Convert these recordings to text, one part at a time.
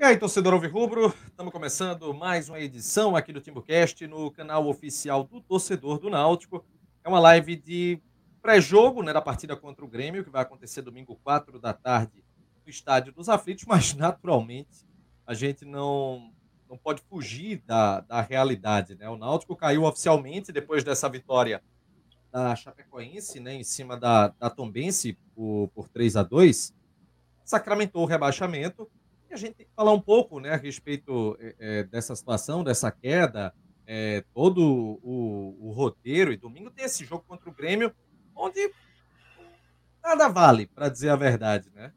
E aí, torcedor Alvirrubro, estamos começando mais uma edição aqui do TimbuCast no canal oficial do torcedor do Náutico. É uma live de pré-jogo né, da partida contra o Grêmio, que vai acontecer domingo 4 da tarde no Estádio dos Aflitos, mas naturalmente a gente não, não pode fugir da, da realidade. Né? O Náutico caiu oficialmente depois dessa vitória da Chapecoense né, em cima da, da Tombense por, por 3 a 2 sacramentou o rebaixamento a gente tem que falar um pouco né, a respeito é, dessa situação, dessa queda, é, todo o, o, roteiro. E domingo tem esse jogo contra o Grêmio, onde nada vale, para dizer a verdade. Né?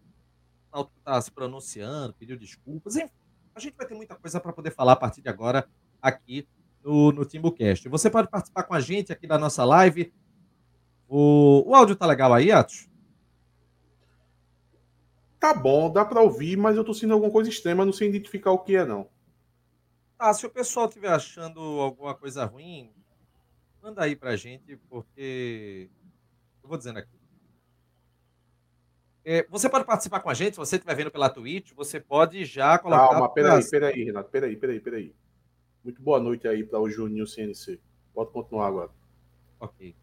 O Náutico está se pronunciando, pediu desculpas. Enfim, a gente vai ter muita coisa para poder falar a partir de agora aqui no, no TimbuCast. Você pode participar com a gente aqui da nossa live. O, o áudio tá legal aí, Atos? Tá bom, dá para ouvir, mas eu tô sentindo alguma coisa extrema, não sei identificar o que é, não. Tá, se o pessoal estiver achando alguma coisa ruim, manda aí pra gente, porque. Eu vou dizendo aqui. É, você pode participar com a gente, se você estiver vendo pela Twitch, você pode já colocar. Calma, peraí, peraí, Renato, peraí, peraí, peraí. Muito boa noite aí para o Juninho CNC. Pode continuar agora. Ok.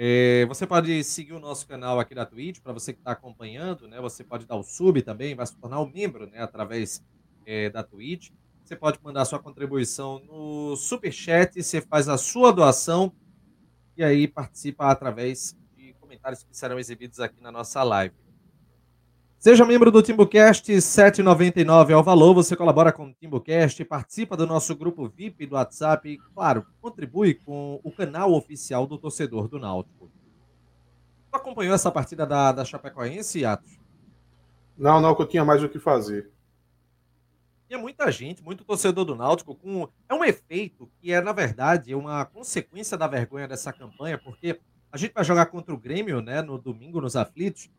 É, você pode seguir o nosso canal aqui da Twitch, para você que está acompanhando, né? Você pode dar o sub também, vai se tornar um membro, né? Através é, da Twitch. Você pode mandar sua contribuição no Super Chat, você faz a sua doação e aí participa através de comentários que serão exibidos aqui na nossa live. Seja membro do Timbucast, 7,99 é o valor. Você colabora com o Timbucast, participa do nosso grupo VIP do WhatsApp e, claro, contribui com o canal oficial do torcedor do Náutico. Tu acompanhou essa partida da, da Chapecoense, Atos? Não, não, que eu tinha mais o que fazer. Tinha muita gente, muito torcedor do Náutico, com. É um efeito que é, na verdade, uma consequência da vergonha dessa campanha, porque a gente vai jogar contra o Grêmio, né, no domingo, nos aflitos.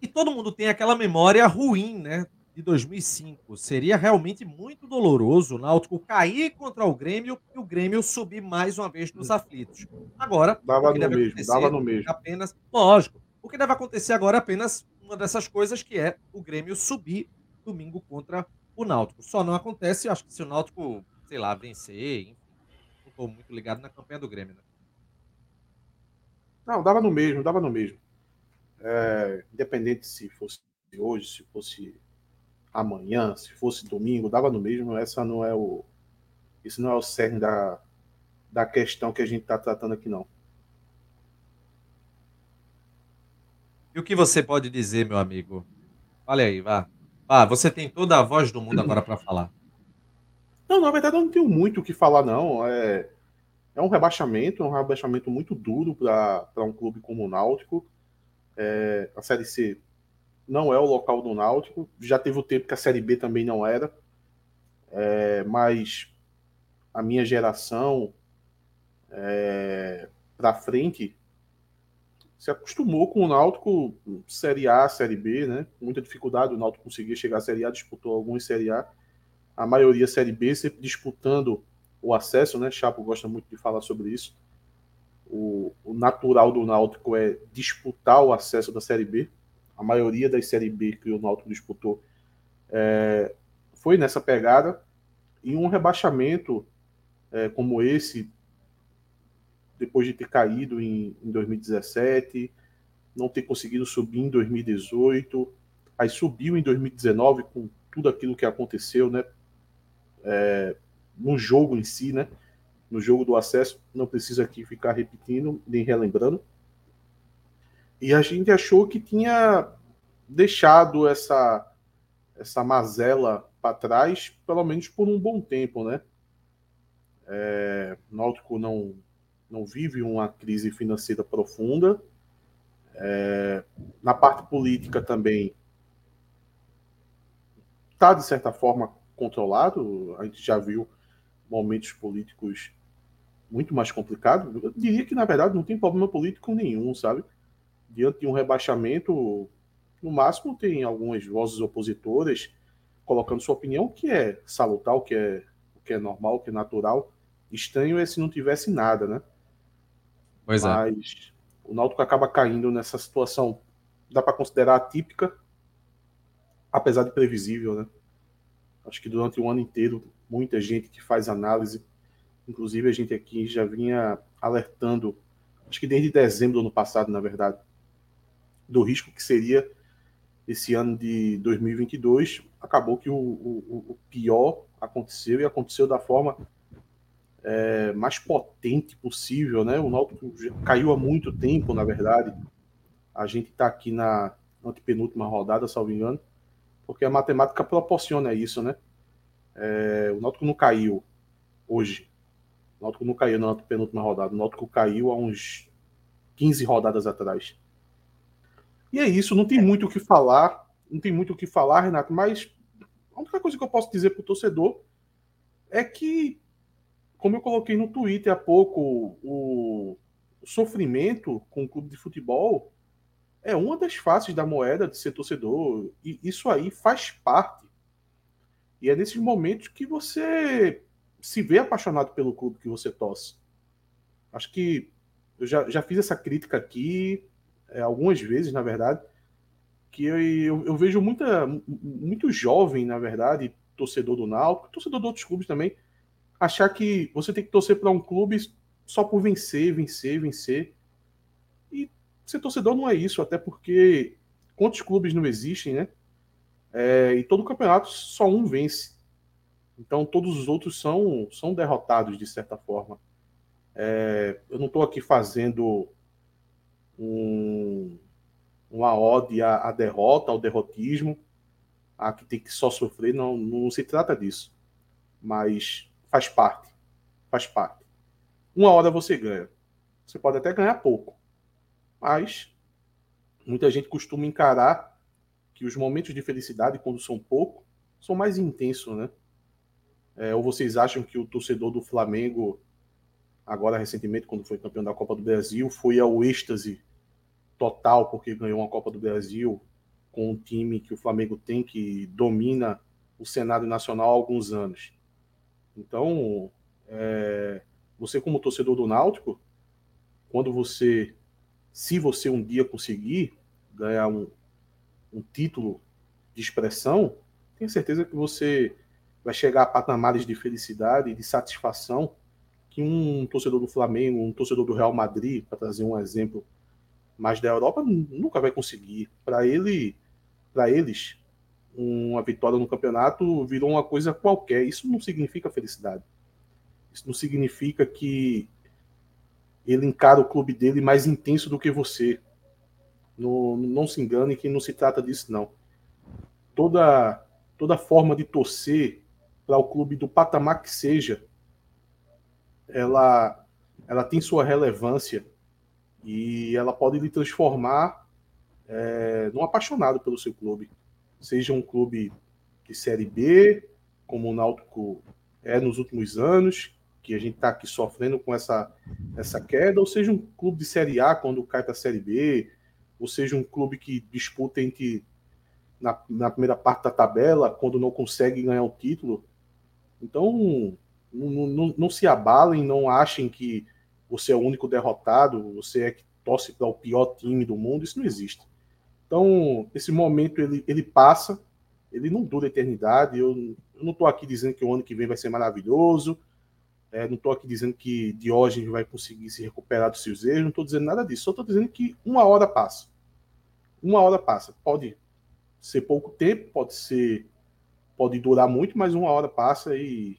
E todo mundo tem aquela memória ruim, né? De 2005. Seria realmente muito doloroso o Náutico cair contra o Grêmio e o Grêmio subir mais uma vez nos aflitos. Agora, dava no mesmo, dava no mesmo. Apenas, lógico. O que deve acontecer agora é apenas uma dessas coisas que é o Grêmio subir domingo contra o Náutico. Só não acontece, acho que se o Náutico, sei lá, vencer, enfim, não estou muito ligado na campanha do Grêmio, né? Não, dava no mesmo, dava no mesmo é, independente se fosse hoje, se fosse amanhã, se fosse domingo, dava no mesmo. Essa não é o, isso não é o cerne da, da questão que a gente está tratando aqui, não. E o que você pode dizer, meu amigo? Olha aí, vá. Ah, você tem toda a voz do mundo agora para falar. Não, na verdade eu não tenho muito o que falar, não. É, é um rebaixamento, é um rebaixamento muito duro para um clube como o Náutico. É, a Série C não é o local do Náutico. Já teve o tempo que a Série B também não era. É, mas a minha geração é, para frente se acostumou com o Náutico Série A, Série B, né? Muita dificuldade o Náutico conseguia chegar à Série A, disputou alguns Série A. A maioria Série B, sempre disputando o acesso, né? Chapo gosta muito de falar sobre isso o, o, natural do Náutico é disputar o acesso da Série B. A maioria das Série B que o Náutico disputou é, foi nessa pegada. E um rebaixamento é, como esse, depois de ter caído em, em 2017, não ter conseguido subir em 2018, aí subiu em 2019 com tudo aquilo que aconteceu, né? É, no jogo em si, né? No jogo do acesso, não precisa aqui ficar repetindo nem relembrando. E a gente achou que tinha deixado essa essa mazela para trás, pelo menos por um bom tempo, né? É, Náutico não não vive uma crise financeira profunda. É, na parte política também está de certa forma controlado. A gente já viu momentos políticos muito mais complicado. Eu diria que, na verdade, não tem problema político nenhum, sabe? Diante de um rebaixamento, no máximo tem algumas vozes opositoras colocando sua opinião, que é salutar, o que é, o que é normal, o que é natural. Estranho é se não tivesse nada, né? Pois é. Mas é. o Náutico acaba caindo nessa situação, dá para considerar atípica, apesar de previsível, né? Acho que durante o ano inteiro, muita gente que faz análise, inclusive a gente aqui já vinha alertando, acho que desde dezembro do ano passado, na verdade, do risco que seria esse ano de 2022. Acabou que o, o, o pior aconteceu e aconteceu da forma é, mais potente possível, né? O Náutico caiu há muito tempo, na verdade. A gente está aqui na antepenúltima rodada, salvo engano, porque a matemática proporciona isso, né? É, o Náutico não caiu hoje. O Náutico não caiu na penúltima rodada. O Náutico caiu há uns 15 rodadas atrás. E é isso, não tem muito o que falar. Não tem muito o que falar, Renato, mas a única coisa que eu posso dizer para o torcedor é que, como eu coloquei no Twitter há pouco, o, o sofrimento com o clube de futebol é uma das faces da moeda de ser torcedor. E isso aí faz parte. E é nesses momentos que você se vê apaixonado pelo clube que você torce. Acho que eu já, já fiz essa crítica aqui é, algumas vezes, na verdade, que eu, eu, eu, vejo muita, muito jovem, na verdade, torcedor do Náutico, torcedor de outros clubes também, achar que você tem que torcer para um clube só por vencer, vencer, vencer. E ser torcedor não é isso, até porque quantos clubes não existem, né? É, e todo campeonato só um vence. Então todos os outros são, são derrotados de certa forma. É, eu não estou aqui fazendo um, uma ode à, à, derrota, ao derrotismo, a que tem que só sofrer, não, não se trata disso. Mas faz parte. Faz parte. Uma hora você ganha. Você pode até ganhar pouco. Mas muita gente costuma encarar que os momentos de felicidade, quando são pouco, são mais intensos, né? É, ou vocês acham que o torcedor do Flamengo, agora recentemente, quando foi campeão da Copa do Brasil, foi ao êxtase total porque ganhou uma Copa do Brasil com um time que o Flamengo tem que domina o cenário nacional há alguns anos. Então, é, você como torcedor do Náutico, quando você, se você um dia conseguir ganhar um, um título de expressão, tenha certeza que você vai chegar a patamares de felicidade e de satisfação que um torcedor do Flamengo, um torcedor do Real Madrid, para trazer um exemplo mas da Europa nunca vai conseguir. Para ele, para eles, uma vitória no campeonato virou uma coisa qualquer. Isso não significa felicidade. Isso não significa que ele encara o clube dele mais intenso do que você. Não, não se engane que não se trata disso, não. Toda, toda forma de torcer para o clube do patamar que seja, ela, ela tem sua relevância e ela pode lhe transformar é, num apaixonado pelo seu clube. Seja um clube de Série B, como o Náutico é nos últimos anos, que a gente está aqui sofrendo com essa, essa queda, ou seja um clube de Série A quando cai para a Série B, ou seja um clube que disputa entre na, na primeira parte da tabela, quando não consegue ganhar o título. Então, não, não, não se abalem, não achem que você é o único derrotado, você é que torce para o pior time do mundo, isso não existe. Então, esse momento ele, ele passa, ele não dura eternidade. Eu, eu não estou aqui dizendo que o ano que vem vai ser maravilhoso, é, não estou aqui dizendo que Diógenes vai conseguir se recuperar dos seus erros, não estou dizendo nada disso, só estou dizendo que uma hora passa. Uma hora passa. Pode ser pouco tempo, pode ser. Pode durar muito, mas uma hora passa e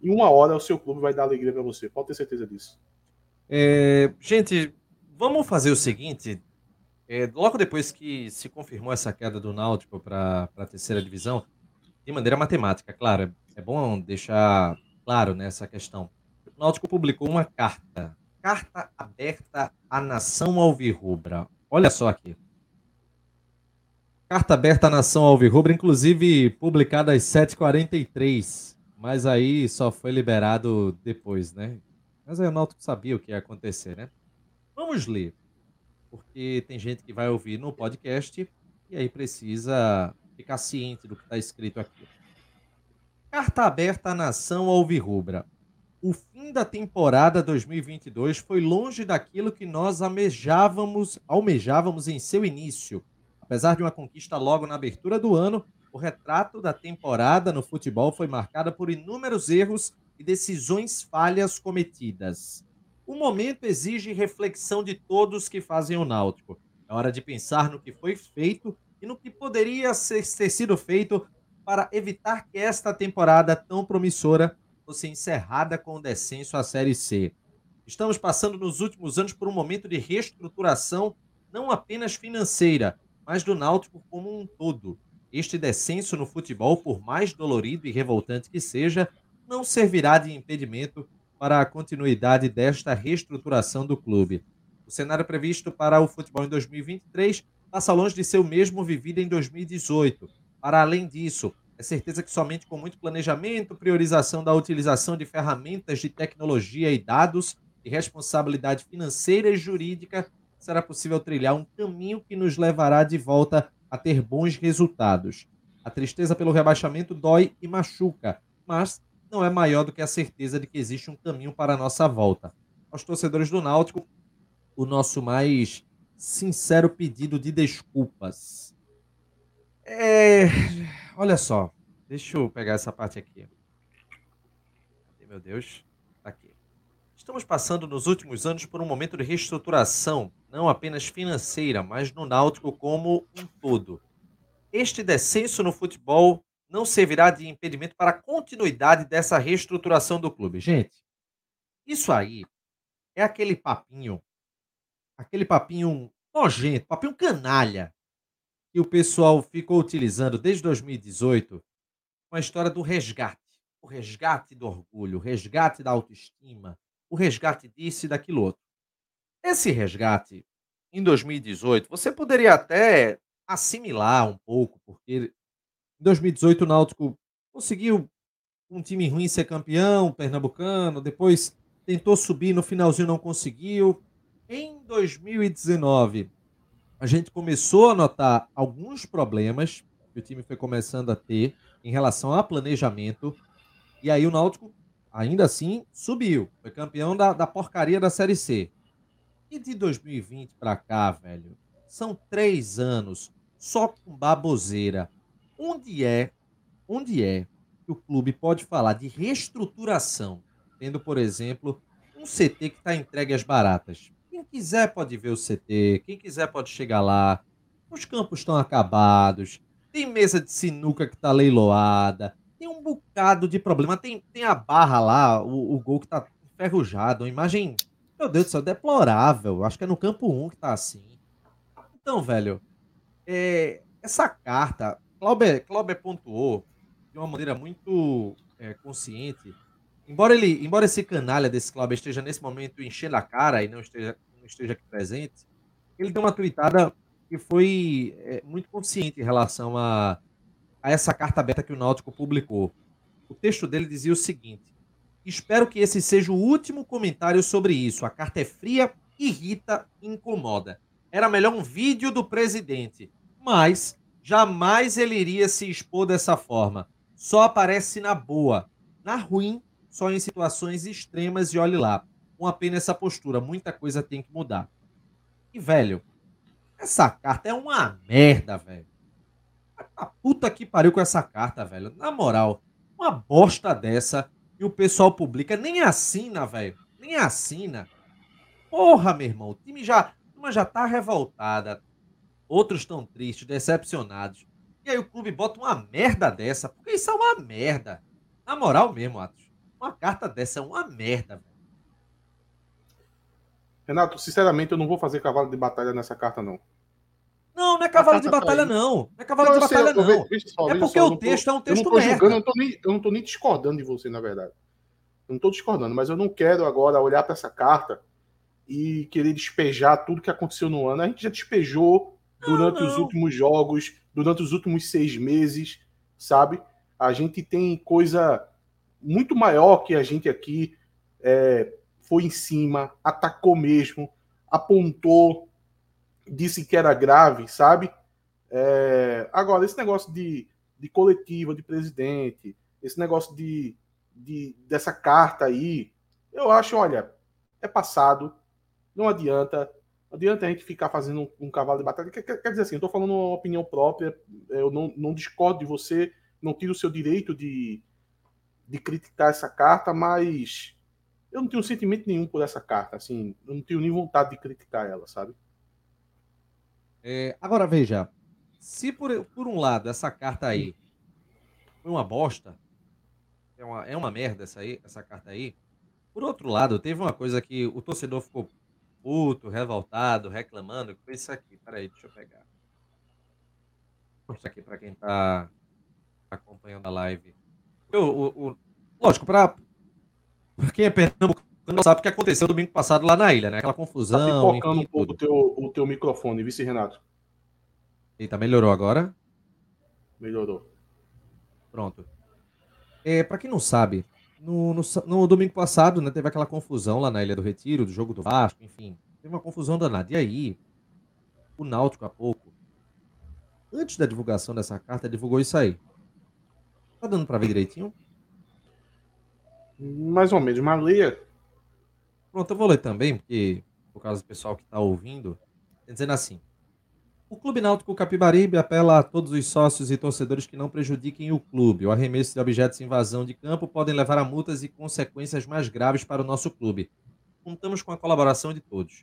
em uma hora o seu clube vai dar alegria para você. Pode ter certeza disso. É, gente, vamos fazer o seguinte. É, logo depois que se confirmou essa queda do Náutico para a terceira divisão, de maneira matemática, claro, é bom deixar claro nessa questão. O Náutico publicou uma carta, carta aberta à nação alvirrubra. Olha só aqui. Carta aberta à nação alvirrubra, inclusive publicada às 7h43, mas aí só foi liberado depois, né? Mas aí o Náutico sabia o que ia acontecer, né? Vamos ler, porque tem gente que vai ouvir no podcast e aí precisa ficar ciente do que está escrito aqui. Carta aberta à nação alvirrubra. O fim da temporada 2022 foi longe daquilo que nós almejávamos, almejávamos em seu início. Apesar de uma conquista logo na abertura do ano, O retrato da temporada no futebol foi marcada por inúmeros erros e decisões falhas cometidas. O momento exige reflexão de todos que fazem o Náutico. É hora de pensar no que foi feito e no que poderia ter sido feito para evitar que esta temporada tão promissora fosse encerrada com o descenso à Série C. Estamos passando nos últimos anos por um momento de reestruturação, não apenas financeira, mas do Náutico como um todo. Este descenso no futebol, por mais dolorido e revoltante que seja, não servirá de impedimento para a continuidade desta reestruturação do clube. O cenário previsto para o futebol em 2023 passa longe de ser o mesmo vivido em 2018. Para além disso, é certeza que somente com muito planejamento, priorização da utilização de ferramentas de tecnologia e dados e responsabilidade financeira e jurídica será possível trilhar um caminho que nos levará de volta a ter bons resultados. A tristeza pelo rebaixamento dói e machuca, mas não é maior do que a certeza de que existe um caminho para a nossa volta. Aos torcedores do Náutico, o nosso mais sincero pedido de desculpas. É... Olha só, deixa eu pegar essa parte aqui. Meu Deus. Estamos passando nos últimos anos por um momento de reestruturação, não apenas financeira, mas no Náutico como um todo. Este descenso no futebol não servirá de impedimento para a continuidade dessa reestruturação do clube. Gente, isso aí é aquele papinho, aquele papinho nojento, papinho canalha, que o pessoal ficou utilizando desde 2018 com a história do resgate. O resgate do orgulho, o resgate da autoestima, o resgate disso e daquilo outro. Esse resgate, em 2018, você poderia até assimilar um pouco, porque em 2018, o Náutico conseguiu um time ruim ser campeão, pernambucano, depois tentou subir, no finalzinho não conseguiu. Em 2019, a gente começou a notar alguns problemas que o time foi começando a ter em relação a planejamento. E aí o Náutico, ainda assim, subiu. Foi campeão da, da porcaria da Série C. E de 2020 para cá, velho, são três anos só com baboseira. Onde é, onde é que o clube pode falar de reestruturação, tendo, por exemplo, um CT que está entregue às baratas? Quem quiser pode ver o CT, quem quiser pode chegar lá. Os campos estão acabados, tem mesa de sinuca que está leiloada, bocado de problema. Tem, tem a barra lá, o, o gol que está enferrujado, uma imagem, meu Deus do céu, deplorável. Acho que é no campo 1 que está assim. Então, velho, é, essa carta, Clauber, Clauber pontuou de uma maneira muito é, consciente. Embora ele, embora esse canalha desse Clauber esteja nesse momento enchendo a cara e não esteja, não esteja aqui presente, ele deu uma tweetada que foi é, muito consciente em relação a, a essa carta aberta que o Náutico publicou. O texto dele dizia o seguinte: Espero que esse seja o último comentário sobre isso. A carta é fria, irrita, incomoda. Era melhor um vídeo do presidente, mas Jamais ele iria se expor dessa forma. Só aparece na boa. Na ruim, só em situações extremas e olhe lá. Uma pena essa postura. Muita coisa tem que mudar. E, velho, essa carta é uma merda, velho. A puta que pariu com essa carta, velho. Na moral, uma bosta dessa e o pessoal publica. Nem assina, velho. Nem assina. Porra, meu irmão. O time já, já tá revoltada outros estão tristes, decepcionados. E aí o clube bota uma merda dessa, porque isso é uma merda. Na moral mesmo, Atos. Uma carta dessa é uma merda, velho. Renato, sinceramente, eu não vou fazer cavalo de batalha nessa carta, não. Não, não é cavalo de tá batalha, não. Não é cavalo de batalha, não. É porque o texto é um texto julgando, eu, não tô nem, discordando de você, na verdade. Eu não tô discordando, mas eu não quero agora olhar para essa carta e querer despejar tudo que aconteceu no ano. A gente já despejou durante não, não. os últimos jogos, durante os últimos seis meses, sabe? A gente tem coisa muito maior que a gente aqui é, foi em cima, atacou mesmo, apontou, disse que era grave, sabe? É, agora, esse negócio de, de coletiva, de presidente, esse negócio de, de dessa carta aí, eu acho, olha, é passado, não adianta, Não adianta a gente ficar fazendo um, um cavalo de batalha. Quer, quer, dizer assim, eu tô falando uma opinião própria, eu não, não discordo de você, não tiro o seu direito de, de criticar essa carta, mas eu não tenho sentimento nenhum por essa carta, assim, eu não tenho nem vontade de criticar ela, sabe? É, agora veja, se por, por um lado essa carta aí foi uma bosta, é uma, é uma merda essa, aí, essa carta aí, por outro lado, teve uma coisa que o torcedor ficou puto, revoltado, reclamando, que foi isso aqui. Peraí, deixa eu pegar. Vou mostrar aqui para quem está acompanhando a live. Eu, o, o, lógico, para quem é pernambucano não sabe o que aconteceu domingo passado lá na ilha, né? Aquela confusão. Tá enfim, um pouco o teu, o teu microfone, vice Renato. Eita, melhorou agora? Melhorou. Pronto. É, para quem não sabe, no, no, no, domingo passado, né, teve aquela confusão lá na Ilha do Retiro, do jogo do Vasco, enfim. Teve uma confusão danada. E aí, o Náutico há pouco, antes da divulgação dessa carta, divulgou isso aí. Tá dando para ver direitinho? Mais ou menos, mas leia. Pronto, eu vou ler também, porque por causa do pessoal que está ouvindo, dizendo assim. O Clube Náutico Capibaribe apela a todos os sócios e torcedores que não prejudiquem o clube. O arremesso de objetos em invasão de campo podem levar a multas e consequências mais graves para o nosso clube. Contamos com a colaboração de todos.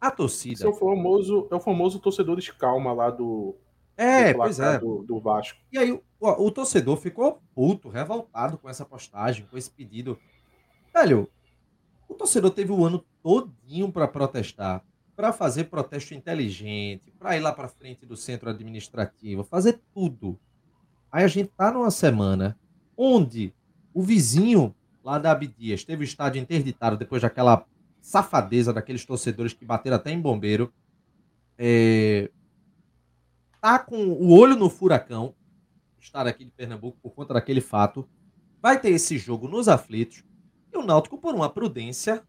A torcida. Esse é o famoso, é o famoso torcedor calma lá do. É, do pois é. Do, do, Vasco. E aí, o, o torcedor ficou puto, revoltado com essa postagem, com esse pedido. Velho, o torcedor teve o ano todinho para protestar para fazer protesto inteligente, para ir lá para frente do centro administrativo, fazer tudo. Aí a gente tá numa semana onde o vizinho lá da Abdias teve o estádio interditado depois daquela safadeza daqueles torcedores que bateram até em bombeiro. É... Tá com o olho no furacão, estar aqui de Pernambuco por conta daquele fato. Vai ter esse jogo nos aflitos. E o Náutico, por uma prudência,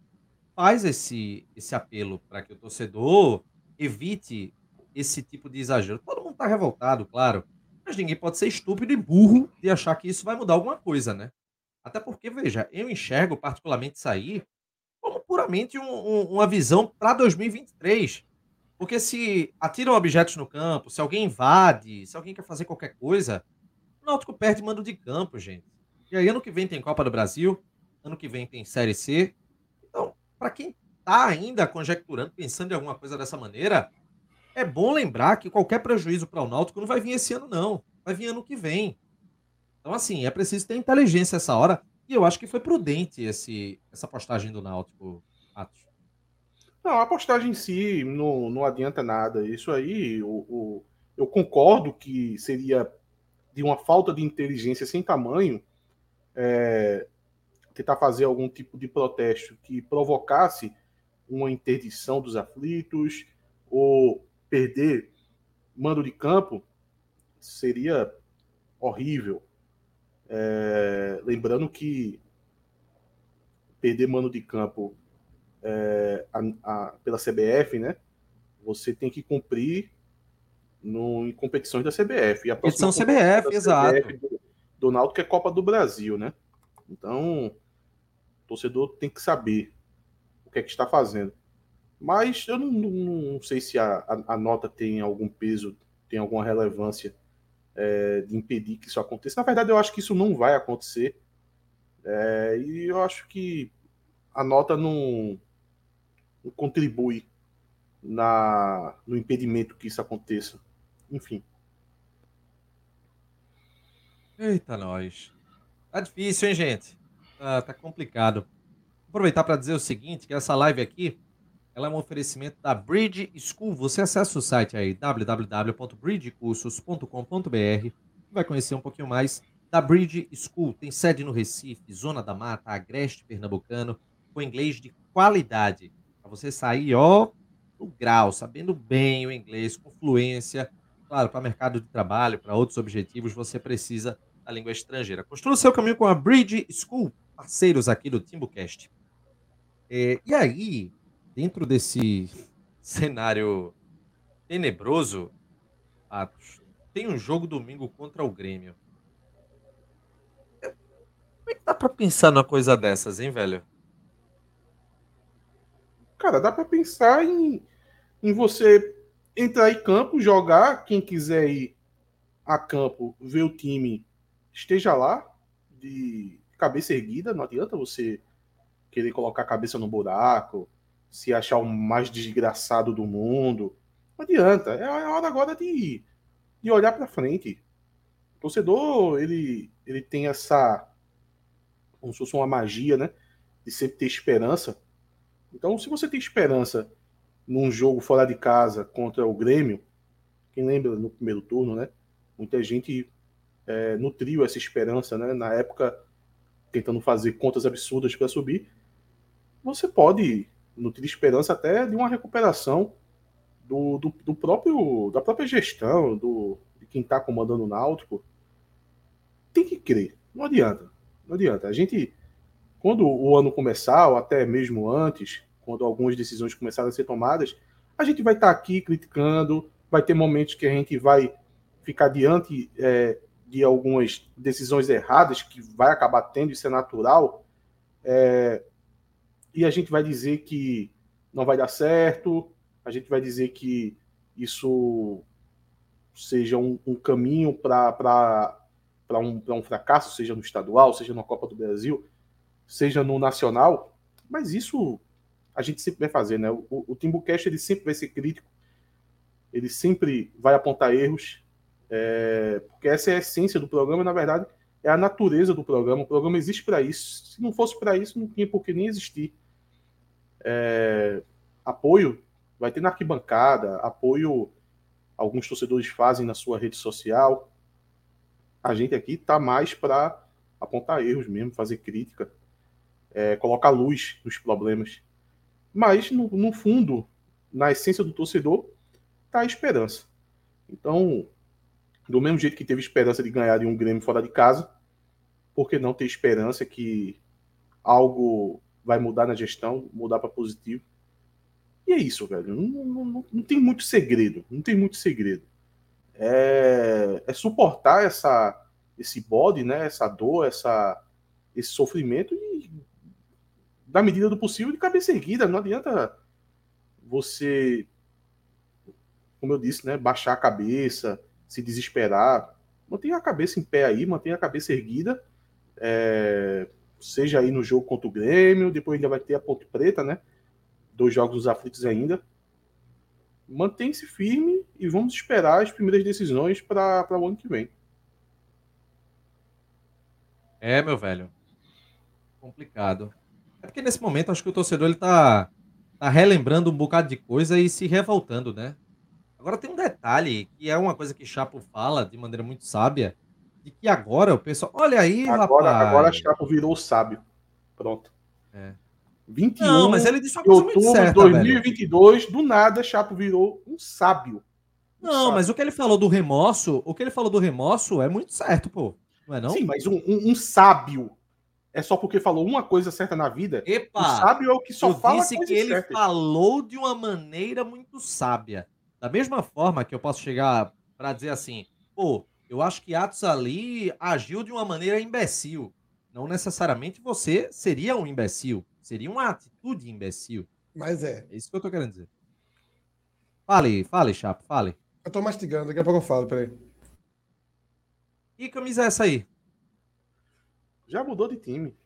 faz esse, esse apelo para que o torcedor evite esse tipo de exagero. Todo mundo está revoltado, claro, mas ninguém pode ser estúpido e burro de achar que isso vai mudar alguma coisa, né? Até porque, veja, eu enxergo particularmente isso aí como puramente um, um, uma visão para 2023. Porque se atiram objetos no campo, se alguém invade, se alguém quer fazer qualquer coisa, o Náutico perde mando de campo, gente. E aí ano que vem tem Copa do Brasil, ano que vem tem Série C, para quem está ainda conjecturando, pensando em alguma coisa dessa maneira, é bom lembrar que qualquer prejuízo para o Náutico não vai vir esse ano, não. Vai vir ano que vem. Então, assim, é preciso ter inteligência essa hora. E eu acho que foi prudente esse, essa postagem do Náutico, Atos. Não, a postagem em si não, não adianta nada. Isso aí, o, o, eu concordo que seria de uma falta de inteligência sem tamanho é, tentar fazer algum tipo de protesto que provocasse uma interdição dos aflitos ou perder mando de campo, seria horrível. É, lembrando que perder mando de campo é, a, a, pela CBF, né? Você tem que cumprir no, em competições da CBF. E a competição CBF, exato. CBF do, do Náutico é Copa do Brasil, né? Então, o torcedor tem que saber o que é que está fazendo. Mas eu não, não, não sei se a, a, a, nota tem algum peso, tem alguma relevância é, de impedir que isso aconteça. Na verdade, eu acho que isso não vai acontecer. É, e eu acho que a nota não, não contribui na, no impedimento que isso aconteça. Enfim. Eita, nós. Tá difícil, hein, gente? Tá, tá complicado. Vou aproveitar para dizer o seguinte, que essa live aqui, ela é um oferecimento da Bridge School. Você acessa o site aí, www.bridgecursos.com.br vai conhecer um pouquinho mais da Bridge School. Tem sede no Recife, Zona da Mata, Agreste Pernambucano, com inglês de qualidade. Para você sair, ó, no grau, sabendo bem o inglês, com fluência. Claro, para mercado de trabalho, para outros objetivos, você precisa da língua estrangeira. Construa o seu caminho com a Bridge School parceiros aqui do TimbuCast. É, e aí, dentro desse cenário tenebroso, Atos, tem um jogo domingo contra o Grêmio. Como é que dá pra pensar numa coisa dessas, hein, velho? Cara, dá pra pensar em, em você entrar em campo, jogar, quem quiser ir a campo, ver o time, esteja lá, de cabeça erguida, não adianta você querer colocar a cabeça no buraco, se achar o mais desgraçado do mundo. Não adianta. É a hora agora de, de olhar para frente. O torcedor, ele, ele tem essa. Como se fosse uma magia, né? De sempre ter esperança. Então, se você tem esperança num jogo fora de casa contra o Grêmio, quem lembra no primeiro turno, né? Muita gente é, nutriu essa esperança, né? Na época, tentando fazer contas absurdas para subir. Você pode nutrir esperança até de uma recuperação do, do, do próprio da própria gestão, do, de quem está comandando o Náutico. Tem que crer. Não adianta. Não adianta. A gente, quando o ano começar, ou até mesmo antes, quando algumas decisões começarem a ser tomadas, a gente vai estar tá aqui criticando, vai ter momentos que a gente vai ficar diante é, de algumas decisões erradas que vai acabar tendo, isso é natural, é, e a gente vai dizer que não vai dar certo, a gente vai dizer que isso seja um, um caminho para um, um fracasso, seja no estadual, seja na Copa do Brasil, seja no nacional, mas isso a gente sempre vai fazer, né? O, o Timbucast ele sempre vai ser crítico, ele sempre vai apontar erros, é, porque essa é a essência do programa, na verdade, é a natureza do programa. O programa existe para isso. Se não fosse para isso, não tinha por que nem existir. É, apoio vai ter na arquibancada, apoio alguns torcedores fazem na sua rede social. A gente aqui está mais para apontar erros mesmo, fazer crítica, é, colocar luz nos problemas. Mas, no, no fundo, na essência do torcedor, está a esperança. Então, do mesmo jeito que teve esperança de ganhar de um Grêmio fora de casa, por que não ter esperança que algo vai mudar na gestão, mudar para positivo? E é isso, velho. Não, não, não, tem muito segredo. Não tem muito segredo. É, é suportar essa, esse bode, né? Essa dor, essa, esse sofrimento e da medida do possível, de cabeça erguida. Não adianta você, como eu disse, né, baixar a cabeça, se desesperar. Mantenha a cabeça em pé aí, mantenha a cabeça erguida. É, seja aí no jogo contra o Grêmio, depois ainda vai ter a Ponte Preta, né? Dois jogos dos aflitos ainda. Mantém-se firme e vamos esperar as primeiras decisões para o ano que vem. É, meu velho. Complicado. É porque nesse momento acho que o torcedor ele tá, tá relembrando um bocado de coisa e se revoltando, né? Agora tem um detalhe, que é uma coisa que Chapo fala de maneira muito sábia, de que agora o pessoal. Olha aí, agora, rapaz. Agora Chapo virou sábio. Pronto. É. 21 Não, mas ele disse uma coisa outubro, muito certa, 2022, velho. do nada, Chapo virou um sábio. Um não, sábio. mas o que ele falou do remorso, o que ele falou do remorso é muito certo, pô. Não é não? Sim, mas um, um, um sábio é só porque falou uma coisa certa na vida. Epa, o sábio é o que só eu fala disse que ele falou de uma maneira muito sábia. Da mesma forma que eu posso chegar para dizer assim, pô, eu acho que Atos ali agiu de uma maneira imbecil. Não necessariamente você seria um imbecil. Seria uma atitude imbecil. Mas é. É isso que eu tô querendo dizer. Fale, fale, Chapo, fale. Eu tô mastigando, daqui a pouco eu falo, peraí. Que camisa é essa aí? Já mudou de time.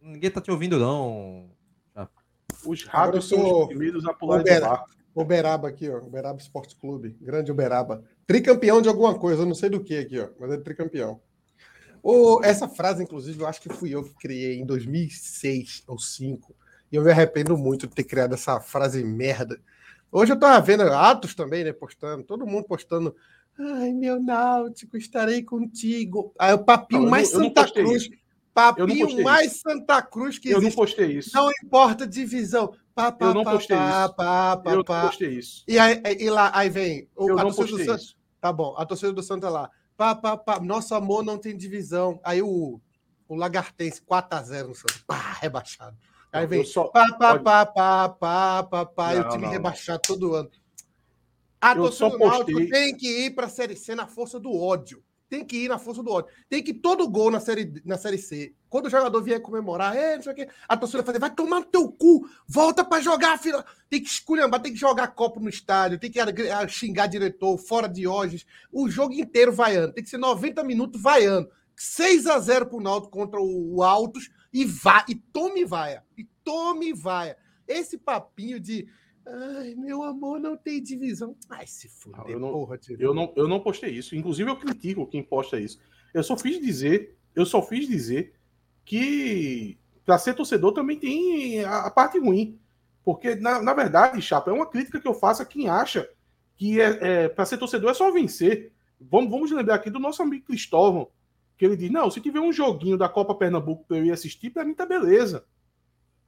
Ninguém tá te ouvindo, não. Os ratos são os primeiros a pular de barco. Uberaba aqui, ó. Uberaba Esporte Clube. Grande Uberaba. Tricampeão de alguma coisa, não sei do que aqui, ó. Mas é tricampeão. Oh, essa frase, inclusive, eu acho que fui eu que criei em 2006 ou 2005. E eu me arrependo muito de ter criado essa frase merda. Hoje eu tava vendo Atos também, né? Postando, todo mundo postando Ai, meu Náutico, estarei contigo. Aí o papinho não, mais Santa Cruz. Isso. Papinho mais. Santa Cruz que existe. Eu não postei isso. Não importa divisão. Pá, pá, eu não postei pá, isso. Pá, eu não postei isso. E, aí, e lá, aí vem. O, eu não postei isso. Tá bom, a torcida do Santa lá. Pá, pá, pá, nosso amor não tem divisão. Aí o, o Lagartense, 4x0 no Santa. Pá, rebaixado. Aí vem. Só... Pá, pá, pá, pá, pá, pá, pá, não, e o time não. rebaixado todo ano. A torcida do Náutico tem que ir para a Série C na força do ódio. Tem que ir na força do ódio. Tem que todo gol na série, na série C, quando o jogador vier comemorar, é, não sei o quê, a torcida fazer, vai tomar no teu cu, volta para jogar, filho. Tem que esculhambar, tem que jogar copo no estádio, tem que xingar diretor, fora de hoje. O jogo inteiro vaiando. Tem que ser 90 minutos vaiando. 6 a 0 pro Náutico contra o Altos e vá, e tome vaia. E tome vaia. Esse papinho de Ai, meu amor, não tem divisão. Ai, se fuder, eu não, porra, eu não, eu não postei isso. Inclusive, eu critico quem posta isso. Eu só fiz dizer, eu só fiz dizer que para ser torcedor também tem a, a parte ruim. Porque, na, na, verdade, Chapa, é uma crítica que eu faço a quem acha que é, é para ser torcedor é só vencer. Vamos, vamos lembrar aqui do nosso amigo Cristóvão, que ele diz: não, se tiver um joguinho da Copa Pernambuco para eu ir assistir, para mim tá beleza.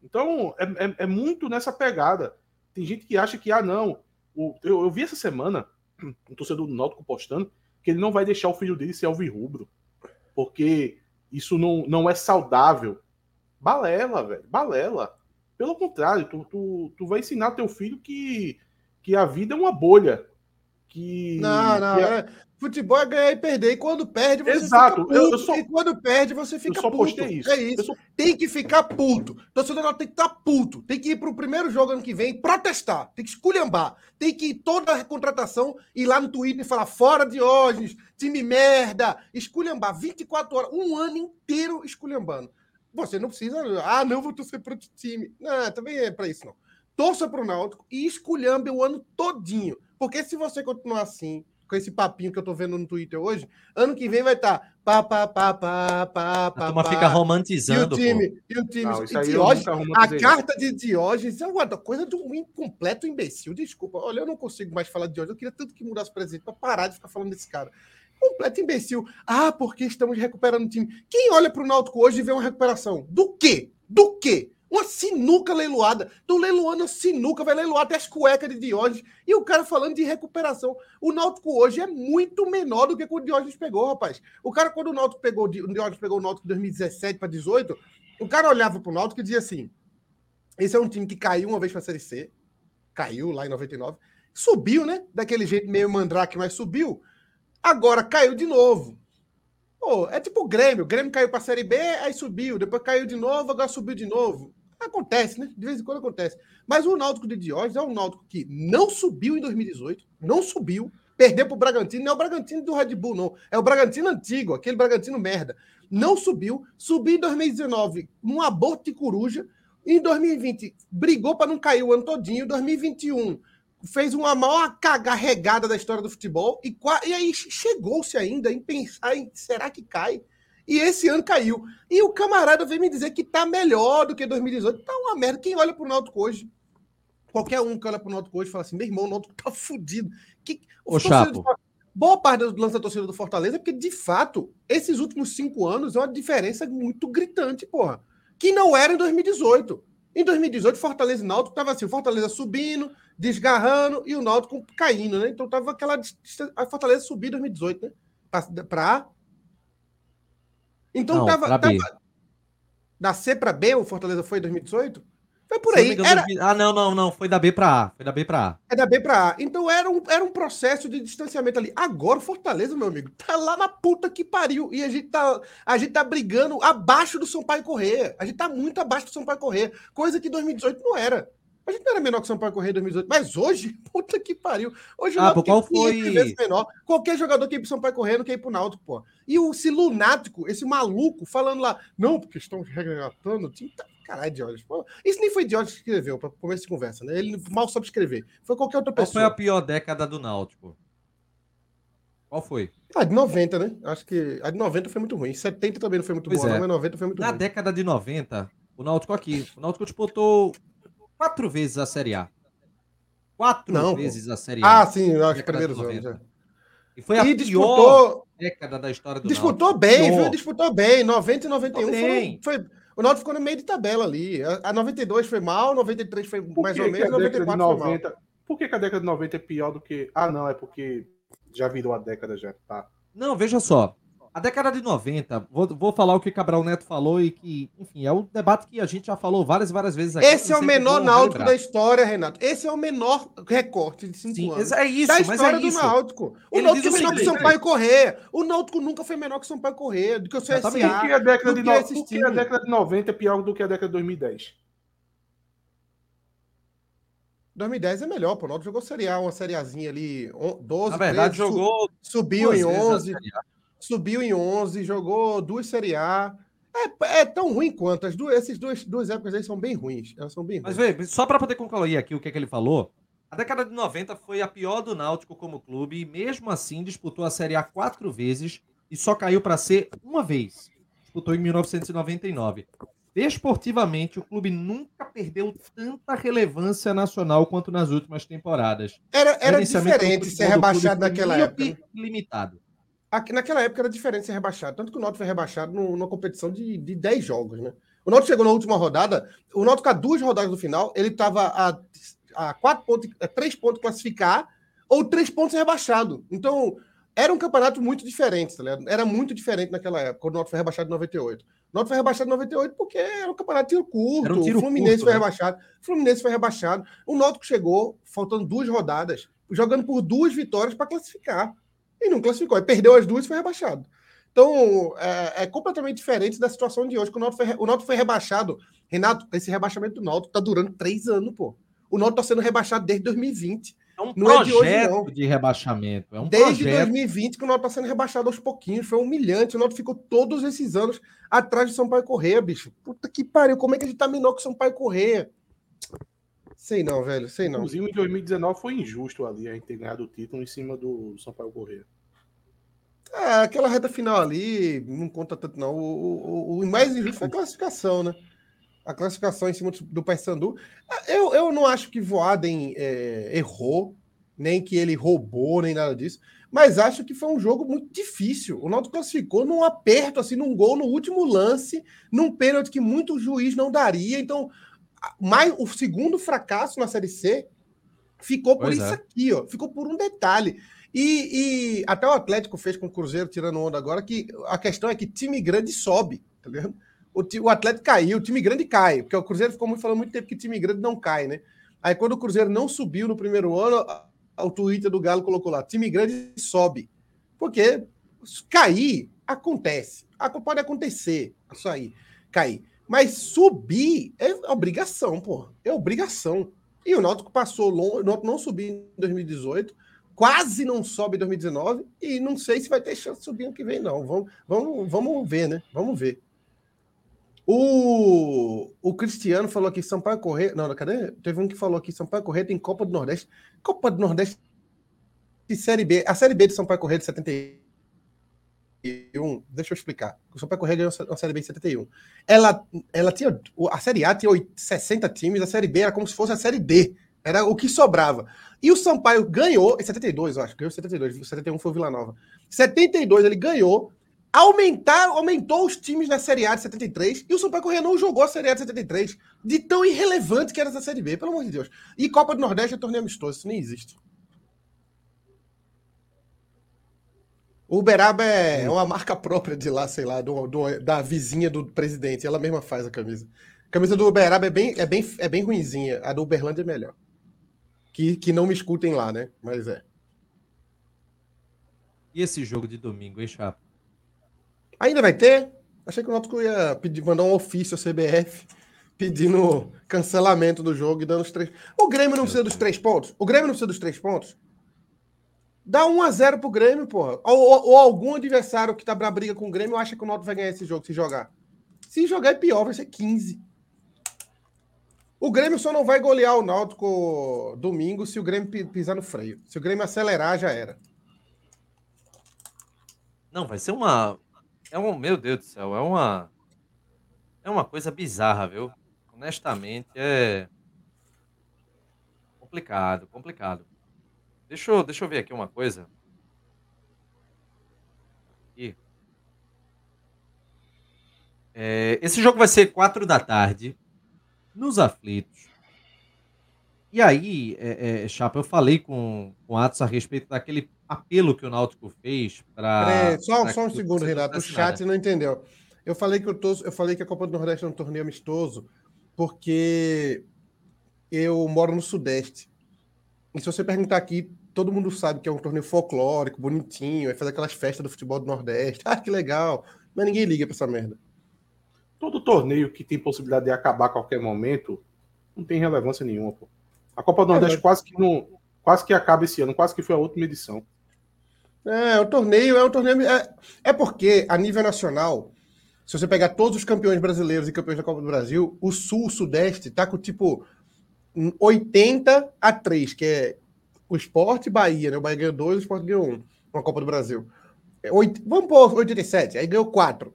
Então, é, é, é muito nessa pegada. Tem gente que acha que, ah, não. O, eu, eu vi essa semana um torcedor do Náutico postando que ele não vai deixar o filho dele ser alvirrubro. Porque isso não, não é saudável. Balela, velho. Balela. Pelo contrário, tu, tu, tu vai ensinar teu filho que, que a vida é uma bolha. Que, não, não. Que a... é... Futebol é ganhar e perder. E quando perde, você Exato. fica puto. Eu, eu só... E quando perde, você fica eu só puto. Isso. É isso. Só... Tem que ficar puto. Torcedor tem que estar tá puto. Tem que ir pro primeiro jogo ano que vem protestar. Tem que esculhambar. Tem que ir toda a contratação ir lá no Twitter e falar fora de hoje, time merda, esculhambar. 24 horas, um ano inteiro esculhambando. Você não precisa. Ah, não, vou torcer para outro time. Não, também é para isso, não. Torça para o Náutico e esculhambe o ano todinho. Porque se você continuar assim, com esse papinho que eu tô vendo no Twitter hoje, ano que vem vai estar tá, pá, pá, pá, pá, pá, pá. A turma fica romantizando. E o time, pô. e o time. Não, e Diógenes, a carta de Diógenes é uma coisa de um incompleto imbecil. Desculpa, olha, eu não consigo mais falar de Diógenes. Eu queria tanto que mudasse o presidente para parar de ficar falando desse cara. Completo imbecil. Ah, porque estamos recuperando o time. Quem olha para o Náutico hoje e vê uma recuperação? Do quê? Do quê? Uma sinuca leiloada. Estão leiloando sinuca, vai leiloar até as cuecas de Diógenes. E o cara falando de recuperação. O Náutico hoje é muito menor do que quando o Diógenes pegou, rapaz. O cara, quando o Náutico pegou, o Diógenes pegou o Náutico de 2017 para 2018, o cara olhava para o Náutico e dizia assim: esse é um time que caiu uma vez para a Série C. Caiu lá em 99. Subiu, né? Daquele jeito meio mandrake, mas subiu. Agora caiu de novo. Pô, é tipo o Grêmio. O Grêmio caiu para a Série B, aí subiu. Depois caiu de novo, agora subiu de novo. Acontece, né? De vez em quando acontece. Mas o Náutico de Diógenes é um Náutico que não subiu em 2018, não subiu, perdeu para o Bragantino, não é o Bragantino do Red Bull, não. É o Bragantino antigo, aquele Bragantino merda. Não subiu, subiu em 2019 num aborto de coruja. Em 2020, brigou para não cair o ano todinho. 2021, fez uma maior cagarregada da história do futebol. E, e aí chegou-se ainda em pensar em será que cai? E esse ano caiu. E o camarada veio me dizer que tá melhor do que 2018. Tá uma merda. Quem olha pro Náutico hoje, qualquer um que olha pro Náutico hoje fala assim: meu irmão, o Náutico tá fudido. Que, o Chapo. Do, boa parte do lance da torcida do Fortaleza é porque, de fato, esses últimos cinco anos é uma diferença muito gritante, porra. Que não era em 2018. Em 2018, Fortaleza e Náutico tava assim: o Fortaleza subindo, desgarrando e o Náutico caindo, né? Então tava aquela. A Fortaleza subiu em 2018, né? Pra, então não, tava, tava, Da C para B, o Fortaleza foi em 2018? Foi por aí. Era... Ah, não, não, não. Foi da B para A. Foi da B para A. É da B para A. Então era um, era um processo de distanciamento ali. Agora o Fortaleza, meu amigo, tá lá na puta que pariu. E a gente tá, a gente tá brigando abaixo do Sampaio Correr. A gente tá muito abaixo do Sampaio Correr. Coisa que 2018 não era. A gente não era menor que São Paulo Correia 2018, mas hoje, puta que pariu. Hoje ah, pô, qual foi? Vezes menor. Qualquer jogador que ir pro São Paulo Correia não quer ir pro Náutico, pô. E o, esse lunático, esse maluco, falando lá, não, porque estão resgatando o time. Tá, caralho, Diógenes. Isso nem foi Diógenes que escreveu, para começo de conversa, né? Ele mal sabe escrever. Foi qualquer outra pessoa. Qual foi a pior década do Náutico? Qual foi? A de 90, né? Acho que a de 90 foi muito ruim. 70 também não foi muito pois boa, é. não, mas 90 foi muito Na ruim. Na década de 90, o Náutico aqui, o Náutico disputou quatro vezes a Série A. Quatro não, vezes a Série A. Ah, sim, eu acho que primeiros anos. É. E foi a e disputou, década da história do Disputou Náutico. bem, viu? Disputou bem. 90 e 91 foram, foi. O Náutico ficou no meio de tabela ali. A, 92 foi mal, 93 foi mais ou menos, 94 90, foi mal. Por que, que, a década de 90 é pior do que. Ah, não, é porque já virou a década já, tá? Não, veja só. A década de 90, vou, vou falar o que Cabral Neto falou e que, enfim, é um debate que a gente já falou várias e várias vezes aqui. Esse é o menor náutico da história, Renato. Esse é o menor recorte de cinco Sim, anos. É isso, da história é do Náutico. O Ele Náutico é menor que o Sampaio Correr. O Náutico nunca foi menor que o Sampaio Correr, do que o CSA. Por que a década, de, no... a década de 90 é pior do que a década de 2010? 2010 é melhor, pô. O Náutico jogou Série A, uma Série Azinha ali, 12, Na verdade, 13, jogou. Subiu em 11 subiu em 11, jogou duas Série A. É, é tão ruim quanto. As duas, essas duas, duas épocas aí são bem ruins. Elas são bem Mas vê, só para poder concluir aqui o que, é que ele falou, a década de 90 foi a pior do Náutico como clube e mesmo assim disputou a Série A quatro vezes e só caiu para ser uma vez. Disputou em 1999. Desportivamente, o clube nunca perdeu tanta relevância nacional quanto nas últimas temporadas. Era, era diferente ser rebaixado naquela época. Limitado. Aqui, naquela época era diferente ser rebaixado. Tanto que o Náutico foi rebaixado no, numa competição de, de 10 jogos, né? O Náutico chegou na última rodada, o Náutico a duas rodadas do final, ele estava a, a quatro pontos, a três pontos classificar ou três pontos rebaixado. Então, era um campeonato muito diferente, tá ligado? Era muito diferente naquela época, quando o Náutico foi rebaixado em 98. O Náutico foi rebaixado em 98 porque era um campeonato tiro curto. Um tiro o Fluminense curto, foi né? rebaixado. O Fluminense foi rebaixado. O Náutico chegou, faltando duas rodadas, jogando por duas vitórias para classificar e não classificou. Aí perdeu as duas e foi rebaixado. Então, é, é, completamente diferente da situação de hoje, que o Náutico foi, o Náutico foi rebaixado. Renato, esse rebaixamento do Náutico tá durando três anos, pô. O Náutico tá sendo rebaixado desde 2020. É um não projeto é de, hoje, não. de rebaixamento. É um desde projeto. 2020 que o Náutico tá sendo rebaixado aos pouquinhos. Foi humilhante. O Náutico ficou todos esses anos atrás de São Paulo Correia, bicho. Puta que pariu. Como é que a gente tá menor que São Paulo Correia? Sei não, velho, sei não. Inclusive, em 2019 foi injusto ali a gente ter ganhado o título em cima do São Paulo Correia. É, aquela reta final ali não conta tanto, não. O, o, o mais injusto foi a classificação, né? A classificação em cima do Paysandu. Eu, eu não acho que Voaden é, errou, nem que ele roubou, nem nada disso. Mas acho que foi um jogo muito difícil. O Náutico classificou num aperto, assim, num gol no último lance, num pênalti que muito juiz não daria. Então, mais o segundo fracasso na Série C ficou por pois isso é. aqui, ó. Ficou por um detalhe. E, e, até o Atlético fez com o Cruzeiro tirando onda agora, que a questão é que time grande sobe, tá ligado? O, o Atlético caiu, o time grande cai, porque o Cruzeiro ficou muito falando muito tempo que time grande não cai, né? Aí quando o Cruzeiro não subiu no primeiro ano, o Twitter do Galo colocou lá: time grande sobe. Porque cair acontece. Pode acontecer isso aí, cair. Mas subir é obrigação, pô. É obrigação. E o Náutico passou longe, o Náutico não subiu em 2018, quase não sobe em 2019 e não sei se vai ter chance de subir ano que vem, não. Vamos, vamos, vamos ver, né? Vamos ver. O, o Cristiano falou aqui, Sampaio Correr. Não, cadê? Teve um que falou aqui, Sampaio Correr tem Copa do Nordeste. Copa do Nordeste de Série B. A Série B de Sampaio Correr de 71 71, deixa eu explicar. O Sampaio Correia ganhou a Série B em 71. Ela, ela tinha. A Série A tinha 60 times, a Série B era como se fosse a Série D. Era o que sobrava. E o Sampaio ganhou, em 72, eu acho, ganhou 72, 71 foi o Vila Nova. 72 ele ganhou, aumentar, aumentou os times na Série A de 73 e o Sampaio Correia não jogou a Série A de 73, de tão irrelevante que era essa Série B, pelo amor de Deus. E Copa do Nordeste é torneio amistoso, isso nem existe. Uberaba é uma marca própria de lá, sei lá, do, do, da vizinha do presidente. Ela mesma faz a camisa. A camisa do Uberaba é bem, é bem, é bem ruinzinha. A do Uberlândia é melhor. Que, que não me escutem lá, né? Mas é. E esse jogo de domingo, hein, Chapa? Ainda vai ter? Achei que o Náutico ia pedir, mandar um ofício à CBF pedindo cancelamento do jogo e dando os três. O Grêmio não precisa dos três pontos? O Grêmio não precisa dos três pontos? Dá 1 a 0 pro Grêmio, porra. Ou, ou, ou, algum adversário que tá pra briga com o Grêmio acha que o Náutico vai ganhar esse jogo se jogar. Se jogar é pior, vai ser 15. O Grêmio só não vai golear o Náutico domingo se o Grêmio pisar no freio. Se o Grêmio acelerar, já era. Não, vai ser uma. É um. Meu Deus do céu, é uma. É uma coisa bizarra, viu? Honestamente, é. Complicado, complicado. Deixa eu, deixa eu ver aqui uma coisa. Aqui. É, esse jogo vai ser 4 da tarde, nos aflitos. E aí, é, é, Chapa, eu falei com, com Atos a respeito daquele apelo que o Náutico fez para. Só, só um segundo, Renato. O chat não entendeu. Eu falei que eu, tô, eu falei que a Copa do Nordeste é um torneio amistoso porque eu moro no Sudeste. E se você perguntar aqui, todo mundo sabe que é um torneio folclórico, bonitinho, vai fazer aquelas festas do futebol do Nordeste. Ah, que legal. Mas ninguém liga pra essa merda. Todo torneio que tem possibilidade de acabar a qualquer momento não tem relevância nenhuma, pô. A Copa do é, Nordeste é, quase que não, quase que acaba esse ano, quase que foi a última edição. É, o torneio é um torneio. É, é porque, a nível nacional, se você pegar todos os campeões brasileiros e campeões da Copa do Brasil, o Sul, o Sudeste, tá com tipo 80 a 3, que é o Esporte Bahia, né? O Bahia ganhou 2, o Esporte ganhou 1 um, na Copa do Brasil. 8, é, vamos pôr 87, aí ganhou 4.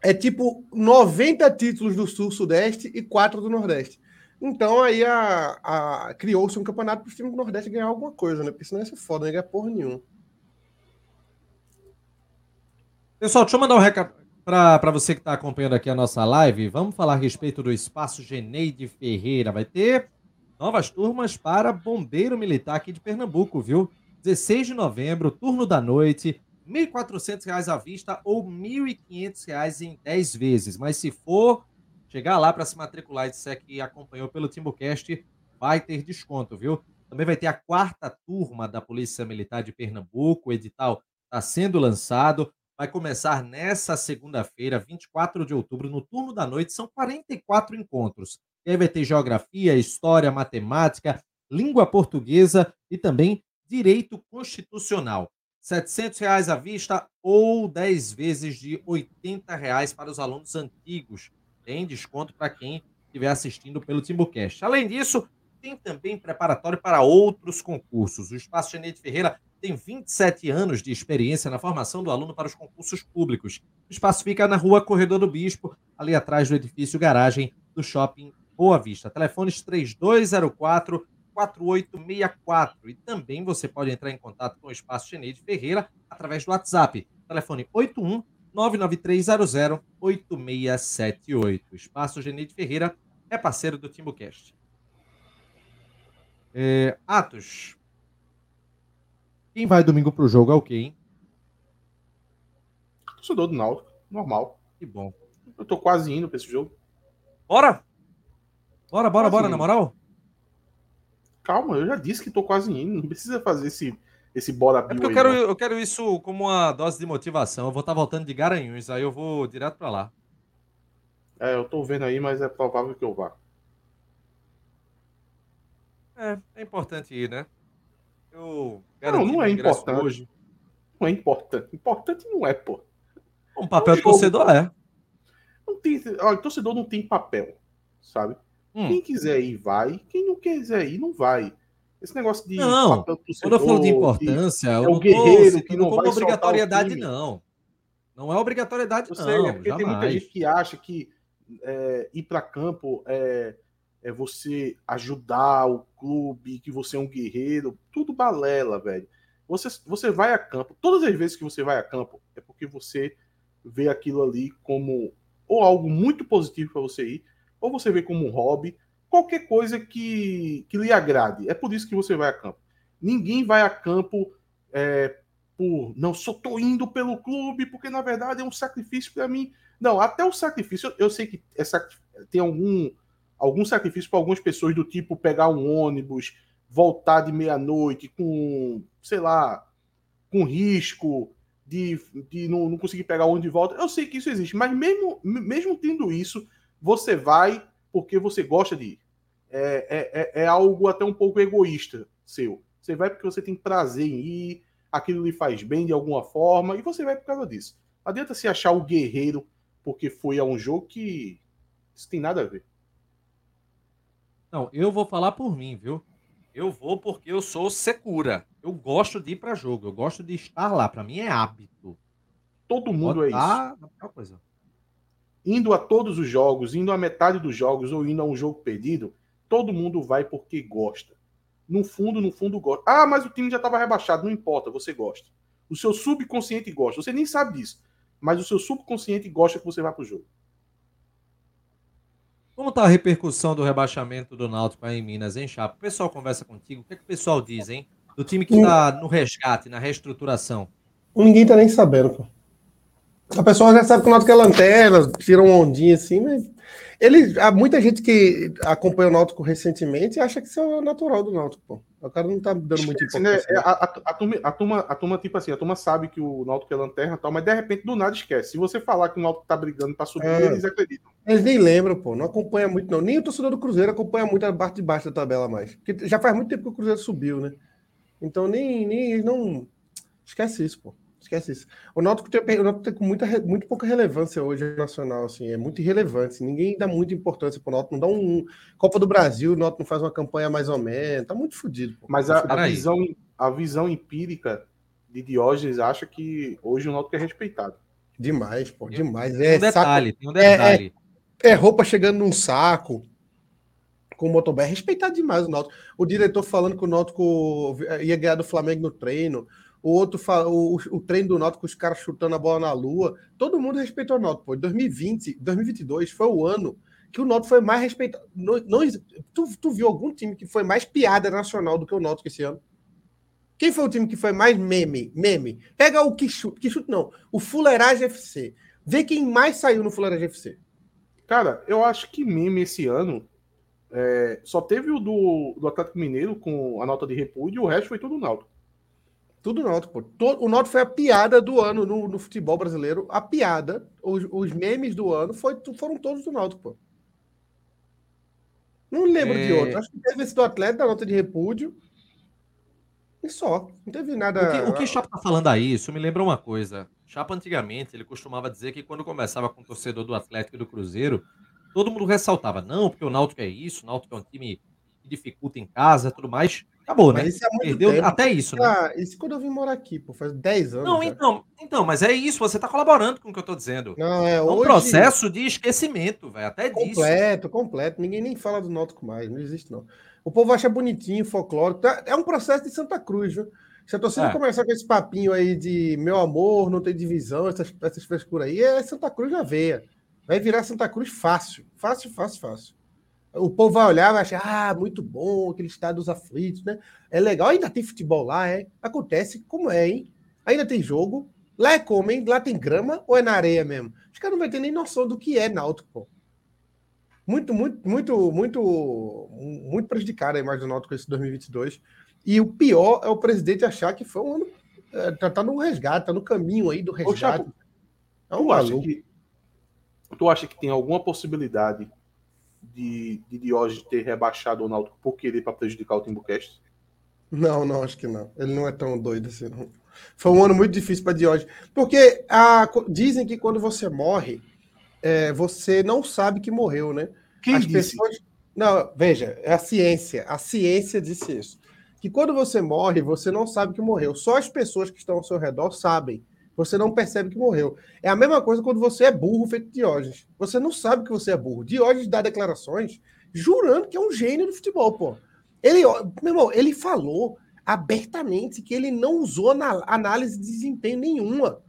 É tipo 90 títulos do Sul, Sudeste e 4 do Nordeste. Então aí a, a criou-se um campeonato para os times do Nordeste ganhar alguma coisa, né? Porque senão ia ser foda, não ia ganhar porra nenhuma. Pessoal, deixa eu mandar um recado para você que está acompanhando aqui a nossa live. Vamos falar a respeito do Espaço Geneide Ferreira. Vai ter novas turmas para Bombeiro Militar aqui de Pernambuco, viu? 16 de novembro, turno da noite, R$ 1.400 à vista ou R$ 1.500 em 10 vezes. Mas se for chegar lá para se matricular e disser que acompanhou pelo TimbuCast, vai ter desconto, viu? Também vai ter a quarta turma da Polícia Militar de Pernambuco. O edital está sendo lançado vai começar nessa segunda-feira, 24 de outubro, no turno da noite. São 44 encontros. E aí vai ter geografia, história, matemática, língua portuguesa e também direito constitucional. 700 reais à vista ou 10 vezes de 80 reais para os alunos antigos. Tem desconto para quem estiver assistindo pelo Timbucast. Além disso, tem também preparatório para outros concursos. O Espaço Genete Ferreira tem 27 anos de experiência na formação do aluno para os concursos públicos. O espaço fica na rua Corredor do Bispo, ali atrás do edifício garagem do shopping Boa Vista. Telefones 3204 4864. E também você pode entrar em contato com o Espaço Geneide Ferreira através do WhatsApp. Telefone 81 99300 8678. O Espaço Geneide Ferreira é parceiro do TimbuCast. É, Atos, quem vai domingo pro jogo é o quê, hein? Torcedor do Náutico, normal. Que bom. Eu tô quase indo pra esse jogo. Bora! Bora, bora, quase bora, indo. na moral? Calma, eu já disse que tô quase indo. Não precisa fazer esse, esse bora É porque eu quero, eu quero isso como uma dose de motivação. Eu vou estar tá voltando de Garanhuns, aí eu vou direto pra lá. É, eu tô vendo aí, mas é provável que eu vá. É, é importante ir, né? Eu não, não é importante. Hoje. Não é importante. Importante não é, pô. Um papel do torcedor é. Não tem, olha, torcedor não tem papel, sabe? Hum. Quem quiser ir, vai. Quem não quiser ir, não vai. Esse negócio de não. Quando eu falo de importância, de, é o guerreiro que não vai obrigatoriedade, não. Não é obrigatoriedade, não. Sei, é porque jamais. tem muita gente que acha que é, ir para campo é, é você ajudar o clube, que você é um guerreiro, tudo balela, velho. Você, você vai a campo, todas as vezes que você vai a campo, é porque você vê aquilo ali como ou algo muito positivo para você ir, ou você vê como um hobby, qualquer coisa que, que lhe agrade. É por isso que você vai a campo. Ninguém vai a campo é, por não, só tô indo pelo clube, porque na verdade é um sacrifício para mim. Não, até o sacrifício, eu, eu sei que é, tem algum algum sacrifício para algumas pessoas do tipo pegar um ônibus, voltar de meia-noite com, sei lá, com risco de, de não, não conseguir pegar o ônibus de volta. Eu sei que isso existe, mas mesmo, mesmo tendo isso, você vai porque você gosta de ir. É, é, é, é algo até um pouco egoísta seu. Você vai porque você tem prazer em ir, aquilo lhe faz bem de alguma forma, e você vai por causa disso. Não adianta se achar o guerreiro porque foi a um jogo que isso tem nada a ver. Não, eu vou falar por mim, viu? Eu vou porque eu sou secura. Eu gosto de ir para jogo, eu gosto de estar lá. Para mim é hábito. Todo mundo é isso. Coisa. Indo a todos os jogos, indo a metade dos jogos ou indo a um jogo perdido, todo mundo vai porque gosta. No fundo, no fundo gosta. Ah, mas o time já estava rebaixado, não importa, você gosta. O seu subconsciente gosta. Você nem sabe disso, mas o seu subconsciente gosta que você vá para o jogo. Como está a repercussão do rebaixamento do Náutico aí em Minas, hein, Chapa? O pessoal conversa contigo, o que, é que o pessoal diz, hein? Do time que está no resgate, na reestruturação. Ninguém tá nem sabendo, pô. A pessoa já sabe que o Náutico é lanterna, tira uma ondinha assim, mas ele, há muita gente que acompanha o Náutico recentemente acha que isso é o natural do Náutico, pô. O cara não tá dando muito importância. Né? A, a, a, turma, a, turma, a turma, tipo assim, a turma sabe que o Náutico é lanterna e tal, mas de repente do nada esquece. Se você falar que o Náutico tá brigando pra subir, é. eles acreditam. Eles nem lembram, pô. Não acompanha muito, não. Nem o torcedor do Cruzeiro acompanha muito a parte de baixo da tabela mais. Porque já faz muito tempo que o Cruzeiro subiu, né? Então nem, nem não. Esquece isso, pô. Esquece isso. O Náutico tem, o Náutico tem com muita, muito pouca relevância hoje nacional, assim, é muito irrelevante. Assim, ninguém dá muita importância pro Náutico, não dá um Copa do Brasil, o Náutico não faz uma campanha mais ou menos, tá muito fodido. Mas a, a visão, a visão empírica de Diógenes acha que hoje o Náutico é respeitado. Demais, pô, demais. É, tem um detalhe, saco, tem um detalhe. É, é, é, roupa chegando num saco com o motoboy, é respeitado demais o Náutico. O diretor falando que o Náutico ia ganhar do Flamengo no treino o outro o, o treino do Náutico, os caras chutando a bola na lua. Todo mundo respeitou o Náutico, pô. 2020, 2022 foi o ano que o Náutico foi mais respeitado. Não, não, tu, tu viu algum time que foi mais piada nacional do que o Náutico esse ano? Quem foi o time que foi mais meme? Meme. Pega o que chute, que chute não, o Fuleiragem FC. Vê quem mais saiu no Fuleiragem FC. Cara, eu acho que meme esse ano é, só teve o do, do Atlético Mineiro com a nota de repúdio, o resto foi tudo Náutico. Tudo Náutico, pô. Todo, o Náutico foi a piada do ano no, no futebol brasileiro. A piada, os, os, memes do ano foi, foram todos do Náutico, pô. Não lembro é... de outro. Acho que teve esse do atleta, da nota de repúdio. E só. Não teve nada. O que, o que Chapa tá falando aí, isso me lembra uma coisa. Chapa, antigamente, ele costumava dizer que quando começava com o torcedor do Atlético e do Cruzeiro, todo mundo ressaltava, não, porque o Náutico é isso, o Náutico é um time que dificulta em casa tudo mais. Acabou, mas né? É Perdeu tempo. até isso, né? Ah, isso quando eu vim morar aqui, pô, faz 10 anos. Não, então, então, mas é isso, você tá colaborando com o que eu tô dizendo. Não, é, é um processo de esquecimento, velho, até completo, disso. Completo, completo. Ninguém nem fala do Náutico mais, não existe não. O povo acha bonitinho, folclórico. Tá, é um processo de Santa Cruz, viu? Se a torcida é. começar com esse papinho aí de meu amor, não tem divisão, essas, essas frescuras aí, é Santa Cruz na veia. Vai virar Santa Cruz fácil. Fácil, fácil, fácil. O povo vai olhar e vai achar, ah, muito bom, aquele estado dos aflitos, né? É legal, ainda tem futebol lá, é? Acontece como é, hein? Ainda tem jogo. Lá é como, hein? Lá tem grama ou é na areia mesmo? Os caras não vão ter nem noção do que é náutico, pô. Muito, muito, muito, muito, muito prejudicado a imagem do Náutico esse 2022. E o pior é o presidente achar que foi um ano. É, tá, tá no resgate, tá no caminho aí do resgate. Ô, é um tu, acha que, tu acha que tem alguma possibilidade de, de Diógenes ter rebaixado o Náutico por querer para prejudicar o Timbucast? Não, não, acho que não. Ele não é tão doido assim, não. Foi um ano muito difícil para Diógenes. Porque a, dizem que quando você morre, é, você não sabe que morreu, né? Quem As disse? pessoas. Não, veja, é a ciência. A ciência disse isso. Que quando você morre, você não sabe que morreu. Só as pessoas que estão ao seu redor sabem. Você não percebe que morreu. É a mesma coisa quando você é burro feito Diógenes. Você não sabe que você é burro. Diógenes dá declarações jurando que é um gênio do futebol, pô. Ele, meu irmão, ele falou abertamente que ele não usou análise de desempenho nenhuma.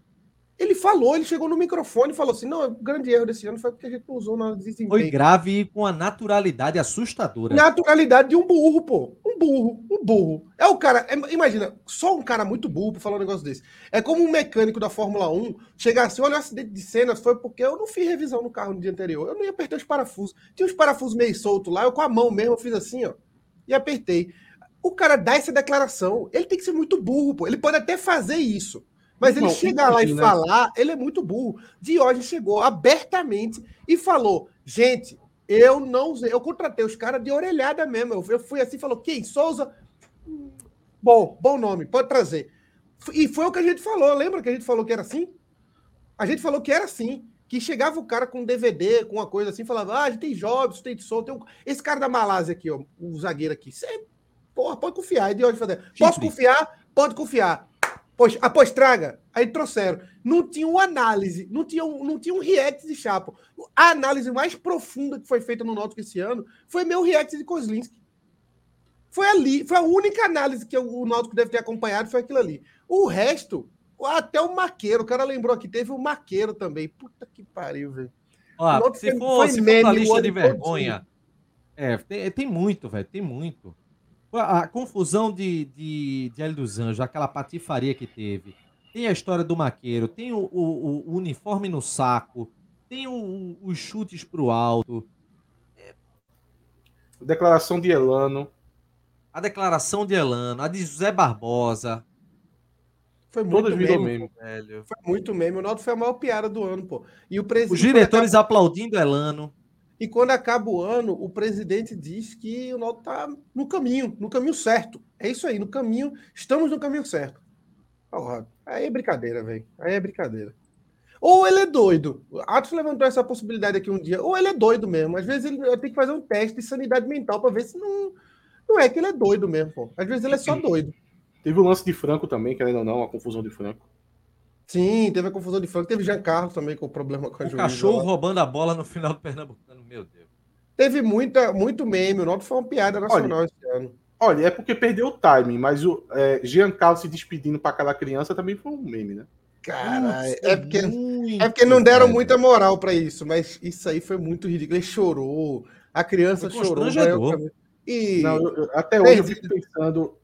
Ele falou, ele chegou no microfone e falou assim: não, o grande erro desse ano foi porque a gente não usou na desempenho. Foi grave com a naturalidade assustadora. Naturalidade de um burro, pô. Um burro, um burro. É o cara, é, imagina, só um cara muito burro pra falar um negócio desse. É como um mecânico da Fórmula 1 chegar assim: olha, o acidente de cenas foi porque eu não fiz revisão no carro no dia anterior. Eu nem apertei os parafusos. Tinha os parafusos meio soltos lá, eu com a mão mesmo eu fiz assim, ó, e apertei. O cara dá essa declaração, ele tem que ser muito burro, pô. Ele pode até fazer isso. Mas ele chegar lá e falar, ele é muito burro. Diógenes chegou abertamente e falou: gente, eu não usei, eu contratei os caras de orelhada mesmo. Eu, fui assim, falou: quem? Souza? Bom, bom nome, pode trazer. E foi o que a gente falou. Lembra que a gente falou que era assim? A gente falou que era assim. Que chegava o cara com um DVD, com uma coisa assim, falava: Ah, a gente tem Jobs, tem Sol, tem um... esse cara da Malásia aqui, ó, o zagueiro aqui. Você, porra, pode confiar. É de hoje fazer. Posso confiar? Pode confiar. Pois, após traga, aí trouxeram. Não tinha uma análise, não tinha um, não tinha um react de Chapo. A análise mais profunda que foi feita no Náutico esse ano foi meu react de Kozlinski. Foi ali, foi a única análise que o Náutico deve ter acompanhado, foi aquilo ali. O resto, até o Maqueiro, o cara lembrou aqui, teve o Maqueiro também. Puta que pariu, velho. Se for, se for lista de vergonha, é, tem, tem muito, velho, tem muito. A confusão de, de, de Hélio dos Anjos, aquela patifaria que teve. Tem a história do maqueiro, tem o, o, o uniforme no saco, tem o, os chutes pro alto. Declaração de Elano. A declaração de Elano, a de José Barbosa. Foi muito Todas meme, meme, velho. Foi muito meme. O Naldo foi a maior piada do ano, pô. E o presidente. Os diretores acaba... aplaudindo Elano. E quando acaba o ano, o presidente diz que o Naldo tá no caminho, no caminho certo. É isso aí, no caminho. Estamos no caminho certo. Porra, aí é brincadeira, velho. Aí é brincadeira. Ou ele é doido. Atos levantou essa possibilidade aqui um dia. Ou ele é doido mesmo. Às vezes ele tem que fazer um teste de sanidade mental para ver se não. Não é que ele é doido mesmo, pô. Às vezes ele é só doido. Teve o lance de Franco também, querendo ou não, a confusão de Franco. Sim, teve a confusão de Franco. Teve Giancarlo também com o problema com a o juíza. cachorro lá. roubando a bola no final do Pernambucano, meu Deus. Teve muita, muito meme. O Noto foi uma piada nacional olha, esse ano. Olha, é porque perdeu o timing, mas o é, Giancarlo se despedindo para aquela criança também foi um meme, né? Cara, é porque, é porque não deram muita moral para isso, mas isso aí foi muito ridículo. Ele chorou, a criança chorou. E... Não, eu, até hoje eu fico pensando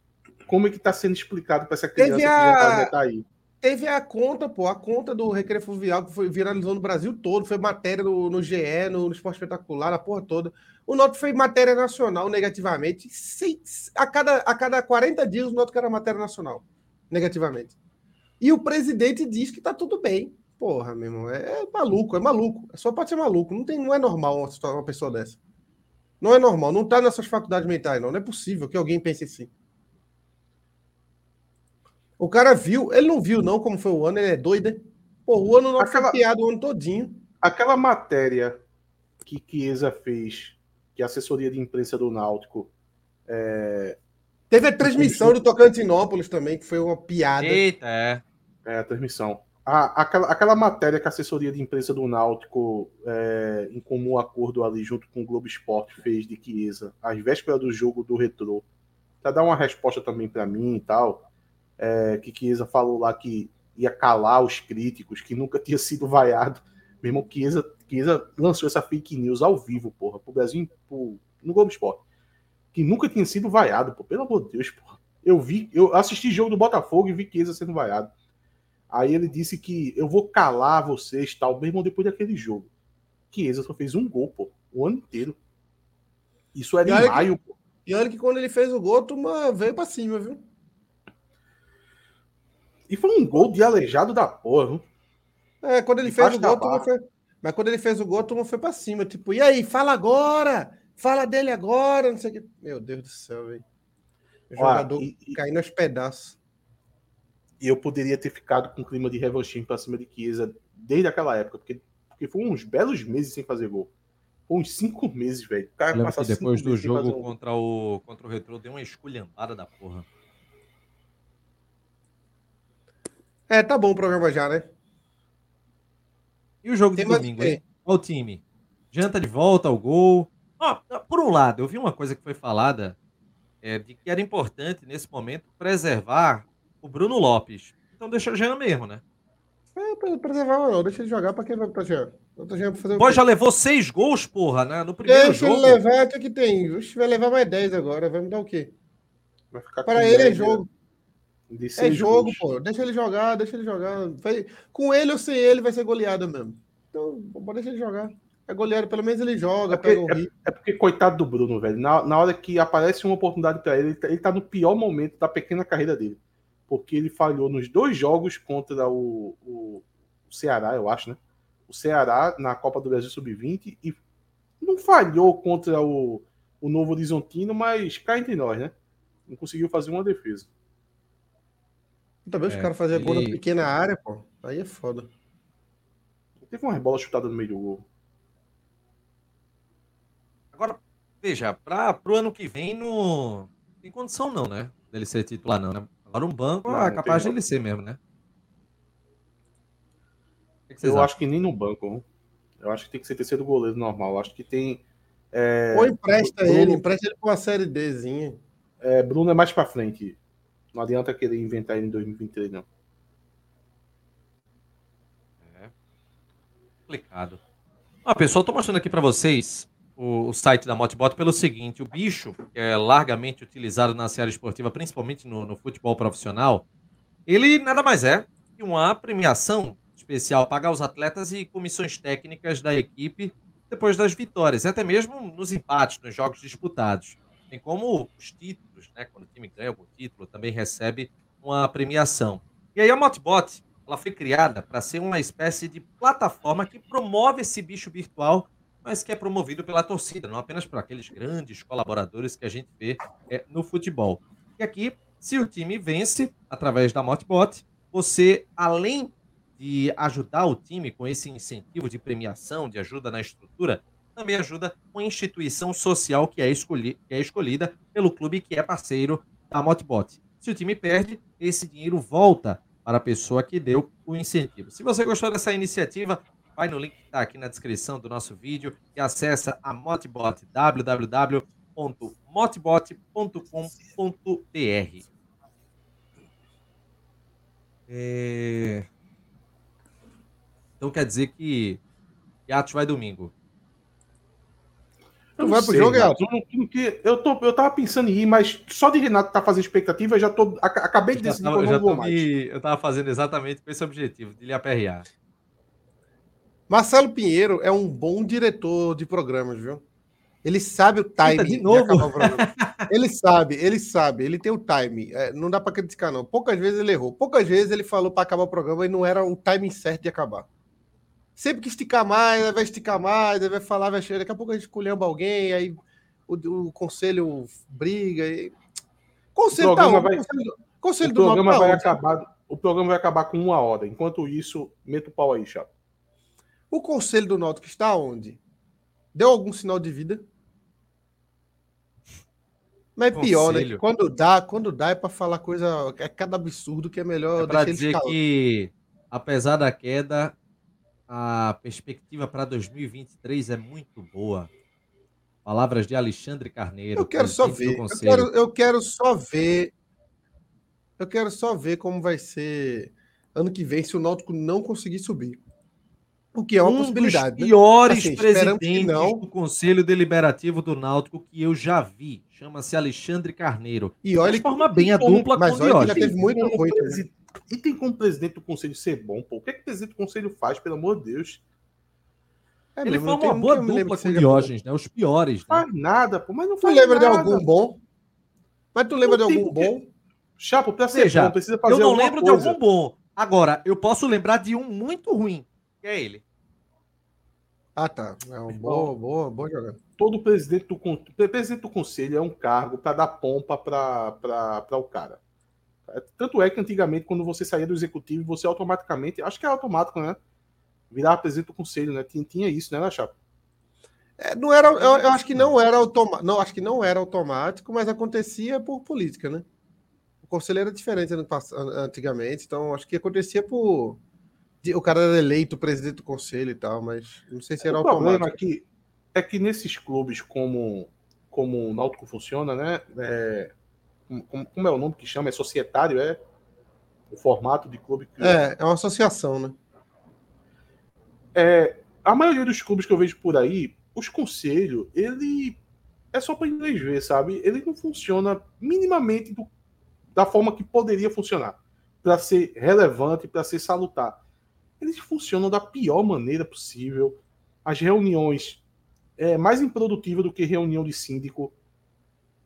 como é que está sendo explicado para essa criança teve a... que tá aí. Teve a conta, pô, a conta do Recreio Fluvial que foi viralizou no Brasil todo, foi matéria no, no GE, no, no Esporte Espetacular, a porra toda. O Noto foi matéria nacional negativamente. A, cada, a cada 40 dias o Noto era matéria nacional, negativamente. E o presidente diz que tá tudo bem. Porra, meu irmão, é, é maluco, é maluco. É só pode ser maluco. Não, tem, não é normal uma, uma pessoa dessa. Não é normal, não tá nessas faculdades mentais, não. Não é possível que alguém pense assim. O cara viu, ele não viu, não, como foi o ano, ele é doido, né? Pô, o ano não aquela, foi piada o ano todinho. Aquela matéria que Chiesa fez, que a assessoria de imprensa do Náutico. É... Teve a transmissão do Tocantinópolis também, que foi uma piada. Eita, é. É, a transmissão. A, aquela, aquela matéria que a assessoria de imprensa do Náutico, é, em comum acordo ali, junto com o Globo Esporte, fez de Chiesa, às vésperas do jogo do Retrô, para dar uma resposta também para mim e tal, é, que Chiesa falou lá que ia calar os críticos, que nunca tinha sido vaiado. Meu irmão, Chiesa, Chiesa lançou essa fake news ao vivo, porra, pro Brasil, pro, no Globo Esporte. Que nunca tinha sido vaiado, pô, pelo amor de Deus, porra. Eu vi, eu assisti jogo do Botafogo e vi Chiesa sendo vaiado. Aí ele disse que eu vou calar vocês, tal, mesmo depois daquele jogo. Chiesa só fez um gol, pô, o ano inteiro. Isso era em maio, que, pô. E olha que quando ele fez o gol, a turma veio pra cima, viu? E foi um gol de aleijado da porra, viu? É, quando ele fez o gol, a turma foi... Mas quando ele fez o gol, a turma foi pra cima. Tipo, e aí, fala agora! Fala dele agora, não sei o que. Meu Deus do céu, velho. O jogador e, caindo aos pedaços. E eu poderia ter ficado com clima de revanchismo pra cima de Chiesa desde aquela época, porque, porque foi uns belos meses sem fazer gol. Foi uns cinco meses, velho. O cara passou depois do jogo um... contra o, contra o Retro, deu uma esculhambada da porra. É, tá bom o programa já, né? E o jogo Tem de domingo, hein? Olha o time. Janta de volta ao gol. Oh, por um lado, eu vi uma coisa que foi falada é, de que era importante, nesse momento, preservar o Bruno Lopes. Então deixa o Jean mesmo, né? É, preservar não, deixa ele jogar pra quem vai pra Jean. Pô, já levou seis gols, porra, né? No primeiro deixa jogo. Deixa ele levar, o que, que tem? Oxe, vai levar mais 10 agora, vai me dar o quê? Para ele é jogo. É jogo, pô. Deixa ele jogar, deixa ele jogar. Com ele ou sem ele vai ser goleada mesmo. Então, pode deixar ele jogar. É goleado, pelo menos ele joga. É porque, é, é porque coitado do Bruno, velho. Na, na hora que aparece uma oportunidade para ele, ele tá, ele tá no pior momento da pequena carreira dele porque ele falhou nos dois jogos contra o, o, o Ceará, eu acho, né? O Ceará na Copa do Brasil Sub-20 e não falhou contra o, o Novo Horizontino, mas cá entre nós, né? Não conseguiu fazer uma defesa. É, os caras faziam ele... gol na pequena área, pô. Aí é foda. Teve uma bola chutada no meio do gol. Agora, veja, para o ano que vem não tem condição não, né? Dele ser titular não, né? Agora um banco não, é capaz de ele ser mesmo, né? Que eu acham? acho que nem no banco. Eu acho que tem que ser terceiro goleiro normal. Eu acho que tem. É... Ou empresta Bruno... ele, empresta ele com uma série Dzinha. É, Bruno é mais pra frente. Não adianta querer inventar em 2023, não. É complicado. Ah, pessoal, tô mostrando aqui para vocês o, o site da Motibot pelo seguinte: o bicho, que é largamente utilizado na série esportiva, principalmente no, no futebol profissional, ele nada mais é que uma premiação especial pagar os atletas e comissões técnicas da equipe depois das vitórias, até mesmo nos empates, nos jogos disputados. Tem como os títulos, né? Quando o time ganha algum título, também recebe uma premiação. E aí a Motbot, ela foi criada para ser uma espécie de plataforma que promove esse bicho virtual, mas que é promovido pela torcida, não apenas por aqueles grandes colaboradores que a gente vê é, no futebol. E aqui, se o time vence através da Motbot, você, além de ajudar o time com esse incentivo de premiação, de ajuda na estrutura, também ajuda uma instituição social que é, escolhi que é escolhida pelo clube que é parceiro da Motbot. Se o time perde, esse dinheiro volta para a pessoa que deu o incentivo. Se você gostou dessa iniciativa, vai no link que está aqui na descrição do nosso vídeo e acessa a Motbot, www.motbot.com.br. É... Então quer dizer que Yates vai domingo. Eu vai pro jogo, Renato? Eu, tô, eu tava pensando em ir, mas só de Renato tá fazendo expectativa, eu já tô. Acabei de decidir que eu não vou mais. Me, eu tava fazendo exatamente com esse objetivo, de lhe aperrear. Marcelo Pinheiro é um bom diretor de programas, viu? Ele sabe o time de, novo? de ele sabe, ele sabe, ele tem o time. É, não dá para criticar, não. Poucas vezes ele errou. Poucas vezes ele falou para acabar o programa e não era o timing certo de acabar sempre que esticar mais, vai esticar mais, vai falar, vai chegar. Daqui a pouco a gente escolhendo alguém, aí o, o conselho briga. E... Conselho o tá tá, vai, conselho, conselho o do programa vai acabar. O programa vai acabar com uma hora. Enquanto isso, meta o pau aí, chato. O conselho do Náutico está onde? Deu algum sinal de vida? Mas é pior, né? Quando dá, quando dá é para falar coisa. É cada absurdo que é melhor. É para dizer que, apesar da queda, a perspectiva para 2023 é muito boa. Palavras de Alexandre Carneiro. Eu quero só ver. Eu quero, eu quero só ver. Eu quero só ver como vai ser ano que vem se o Náutico não conseguir subir. O que é uma um possibilidade. Dos né? piores assim, presidentes não... do Conselho Deliberativo do Náutico que eu já vi. Chama-se Alexandre Carneiro. E olha, ele forma bem a dupla mas com o Já teve muito ruim. E tem como presidente do conselho ser bom, pô? O que é que o presidente do conselho faz, pelo amor de Deus? É, ele forma uma boa dupla com o Diógenes, né? Os piores. Né? Faz nada, pô, mas não faz Tu lembra nada. de algum bom? Mas tu lembra não de algum bom? Chapo, pra ser Veja, bom, precisa fazer Eu não lembro coisa. de algum bom. Agora, eu posso lembrar de um muito ruim, que é ele. Ah, tá. É um bom, boa, boa jogada. Todo presidente do, presidente do conselho é um cargo para dar pompa para o cara. Tanto é que antigamente, quando você saía do executivo, você automaticamente, acho que é automático, né? Virava presidente do conselho, né? Tinha, tinha isso, né, Chapo? É, não era, eu, eu, acho que não era automático, não, acho que não era automático, mas acontecia por política, né? O conselho era diferente antigamente, então acho que acontecia por o cara era eleito presidente do conselho e tal, mas não sei se era o automático. O problema é que, é que nesses clubes como como o Náutico funciona, né? É, como, como, é o nome que chama? É societário, é? O formato de clube. Que... É, é uma associação, né? É, a maioria dos clubes que eu vejo por aí, os conselhos, ele é só para inglês ver, sabe? Ele não funciona minimamente do, da forma que poderia funcionar para ser relevante, para ser salutar. Eles funcionam da pior maneira possível. As reuniões é mais improdutiva do que reunião de síndico.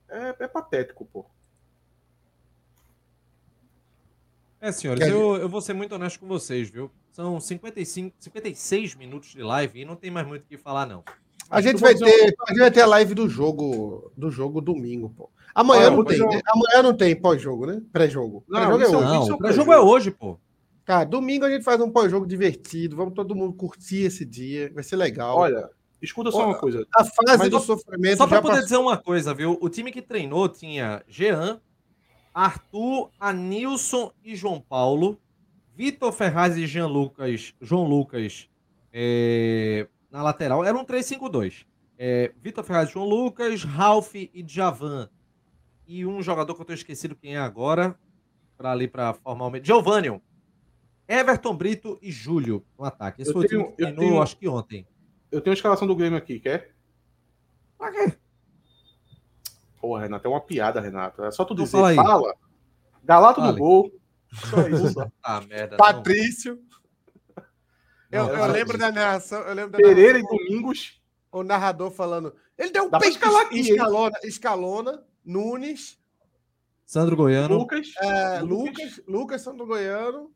É, é patético, pô. É, senhores, eu, eu vou ser muito honesto com vocês, viu? São 55, 56 minutos de live e não tem mais muito o que falar, não. A gente, vai ter, a gente vai ter a live do jogo do jogo domingo, pô. Amanhã ah, não tem, né? Amanhã não tem pós-jogo, né? Pré-jogo. Pré-jogo é hoje. Não, pré-jogo é hoje, pô. Cara, domingo a gente faz um pós-jogo divertido, vamos todo mundo curtir esse dia, vai ser legal. Olha, escuta só uma coisa. A fase Mas do sofrimento. Só para poder passou. dizer uma coisa, viu? O time que treinou tinha Jean, Arthur, Anilson e João Paulo, Vitor Ferraz e Jean Lucas, João Lucas é, na lateral. Era um 3-5-2. É, Vitor Ferraz e João Lucas, Ralph e Javan. E um jogador que eu estou esquecido quem é agora, para ali para formar o Giovanni. Everton Brito e Júlio no ataque. Esse eu foi tenho, o time que treinou, tenho, acho que ontem. Eu tenho a escalação do Grêmio aqui, quer? Pra quê? Pô, Renato, é uma piada, Renato. É só tu dizer, fala fala. Galato Fale. no gol. Só isso. Ah, merda. Patrício. Eu, Não, eu não, lembro da narração. Eu lembro da Pereira e narração, Domingos. o narrador falando. Ele deu um hein? escalona, escalona, Nunes, Sandro Goiano, Lucas. é, Lucas. Lucas, Lucas Santo Goiano,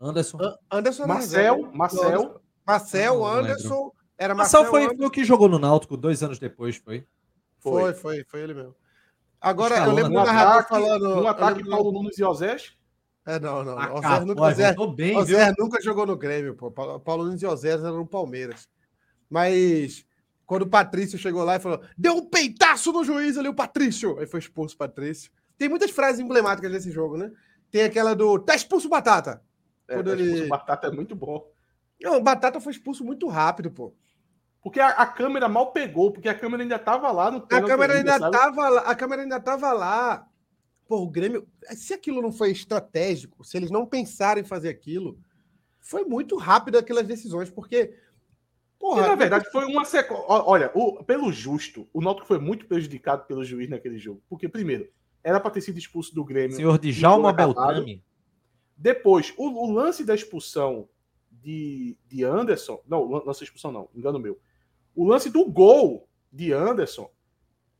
Anderson. An- Anderson Marcel. Marcel. Marcel, Não. Anderson. Era Marcel Marcel, foi, Anderson. foi o que jogou no Náutico dois anos depois, foi. Foi, foi, foi ele mesmo. Agora, eu Escalona. lembro Um do narrador ataque, falando. um eu ataque Paulo Nunes e Osés. É, não, não. Ah, não. O cara, Zé nunca, bem, nunca jogou no Grêmio, pô. Paulo Paulo Nunes e Osés eram no Palmeiras. Mas quando o Patrício chegou lá e falou: deu um peitaço no juiz ali, o Patrício. Aí foi expulso o Patrício. Tem muitas frases emblemáticas desse jogo, né? Tem aquela do tá expulso o Batata. É, Quando tá expulso, ele- o Batata é muito bom. Não, o Batata foi expulso muito rápido, pô. Porque a, a câmera mal pegou, porque a câmera ainda tava lá no A câmera ainda sabe? tava lá. A câmera ainda tava lá. Pô, o Grêmio. Se aquilo não foi estratégico, se eles não pensaram em fazer aquilo, foi muito rápido aquelas decisões, porque. E, Porra, na verdade, foi uma sequência. Olha, o- pelo justo, o Náutico foi muito prejudicado pelo juiz naquele jogo. Porque, primeiro, era para ter sido expulso do Grêmio. Senhor Djalma jogo acabado. Beltrame. Depois, o, o lance da expulsão de, de Anderson. Não, lan- lance da expulsão não, engano meu. O lance do gol de Anderson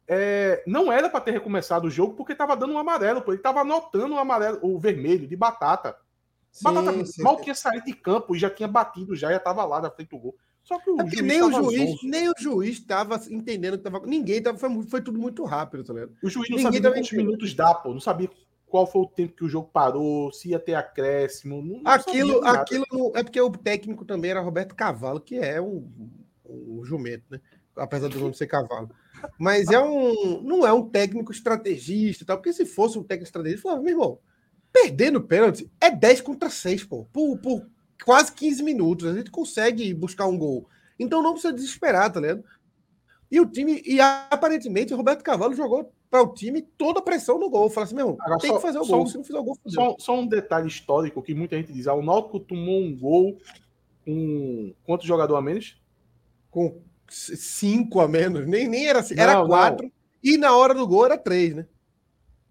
é, não era para ter recomeçado o jogo porque estava dando um amarelo, pô. Ele estava anotando o amarelo, o vermelho de batata. Batata Sim, sim, mal sim. tinha saído de campo e já tinha batido, já já estava lá na frente do gol. Só que o É nem o juiz, zonzo. nem o juiz estava entendendo que tava. Ninguém tava. Foi, foi tudo muito rápido, tá ligado? O juiz não Ninguém sabia quantos minutos dá, pô. Não sabia qual foi o tempo que o jogo parou, se ia ter acréscimo. Não, não Aquilo, aquilo é porque o técnico também era Roberto Cavalo, que é um, um jumento, né? Apesar do nome ser cavalo. Mas é um, não é um técnico estrategista tal, porque se fosse um técnico estrategista, falava, meu irmão, perdendo pênalti é 10 contra 6, pô, por, por quase 15 minutos. A gente consegue buscar um gol. Então não precisa desesperar, tá ligado? E o time, e aparentemente, o Roberto Cavalo jogou para o time toda a pressão no gol. Fala assim, meu, irmão, Agora, tem só- que fazer o gol. um- Se não fizer o gol. Só, só um detalhe histórico que muita gente diz: ah, o Náutico tomou um gol com quanto jogador a menos? Com cinco a menos, nem, nem era assim, era Não, quatro, e na hora do gol era três, né?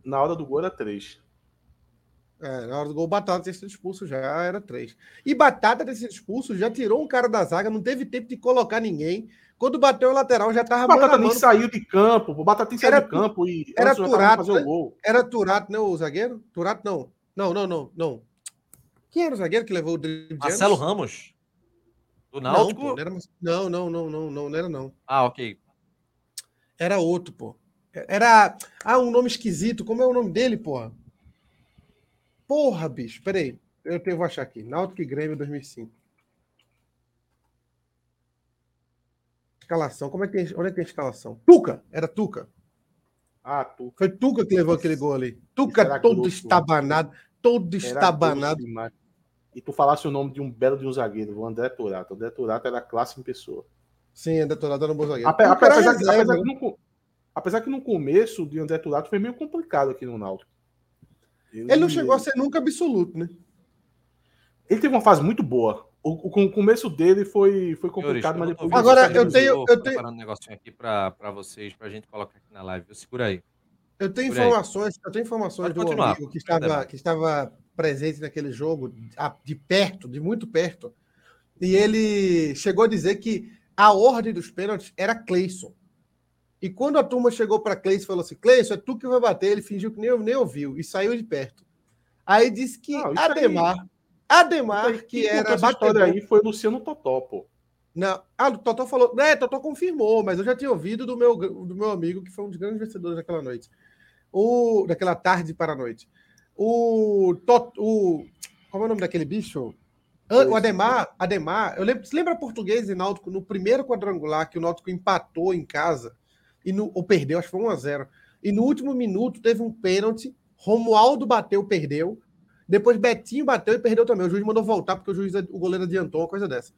Na hora do gol era três. É, na hora do gol, o Batata ter sido expulso já era três. E Batata ter sido expulso já tirou um cara da zaga, não teve tempo de colocar ninguém. Quando bateu o lateral, já tava O mano Batata nem mano. saiu de campo, o Batata nem saiu Era de campo e era Turato, fazer né? o gol. Era Turato, né, o zagueiro? Turato não. Não, não, não, não. Quem era o zagueiro que levou o drible de Marcelo? Ramos. Do Não, Náutico. pô, não, era, não, não, não, não, não, não era não. Ah, ok. Era outro, pô. Era. Ah, um nome esquisito. Como é o nome dele, porra? Porra, bicho. Peraí. Eu tenho, vou achar aqui. Náutico e Grêmio 2005. Escalação. Como é que tem, onde é que tem escalação? Tuca. Era Tuca. Ah, tu. Foi Tuca que levou aquele gol ali. Tuca todo grosso, estabanado. Todo Era estabanado. E tu falasse o nome de um belo de um zagueiro, o André Turato. O André Turato era classe em pessoa. Sim, é detonado no bom zagueiro. Ape- era apesar, que- reserva, apesar né? que no, apesar que no começo de André Turato foi meio complicado aqui no Náutico. Ele não chegou a ser nunca absoluto, né? Ele teve uma fase muito boa. O, o- o começo dele foi, foi complicado, mas depois. Agora, vocês eu tenho- Zoom, eu tenho- preparando um negocinho aqui pra, pra vocês, pra gente colocar aqui na live. Segura aí. Eu tenho aí. informações, eu tenho informações Pode de um continuar, amigo que estava, que estava presente naquele jogo, de perto, de muito perto, e ele chegou a dizer que a ordem dos pênaltis era Cleison. E quando a turma chegou para Cleison e falou assim: Cleison, é tu que vai bater, ele fingiu que nem, nem ouviu e saiu de perto. Aí disse que Não, isso aí- Ademar, Ademar, que contou era essa história batedor, aí foi Luciano Totó, pô. não, ah, o Totó falou, né, Totó confirmou, mas eu já tinha ouvido do meu, do meu amigo, que foi um dos grandes vencedores daquela noite. O, daquela tarde para a noite. O, Tot, o Como é o nome daquele bicho? An- O Ademar, Ademar, eu lembro, você lembra português e Náutico no primeiro quadrangular que o Náutico empatou em casa e no, ou perdeu, acho que foi 1 a 0 E no último minuto teve um pênalti, Romualdo bateu, perdeu. Depois Betinho bateu e perdeu também. O juiz mandou voltar porque o juiz, o goleiro adiantou, uma coisa dessa.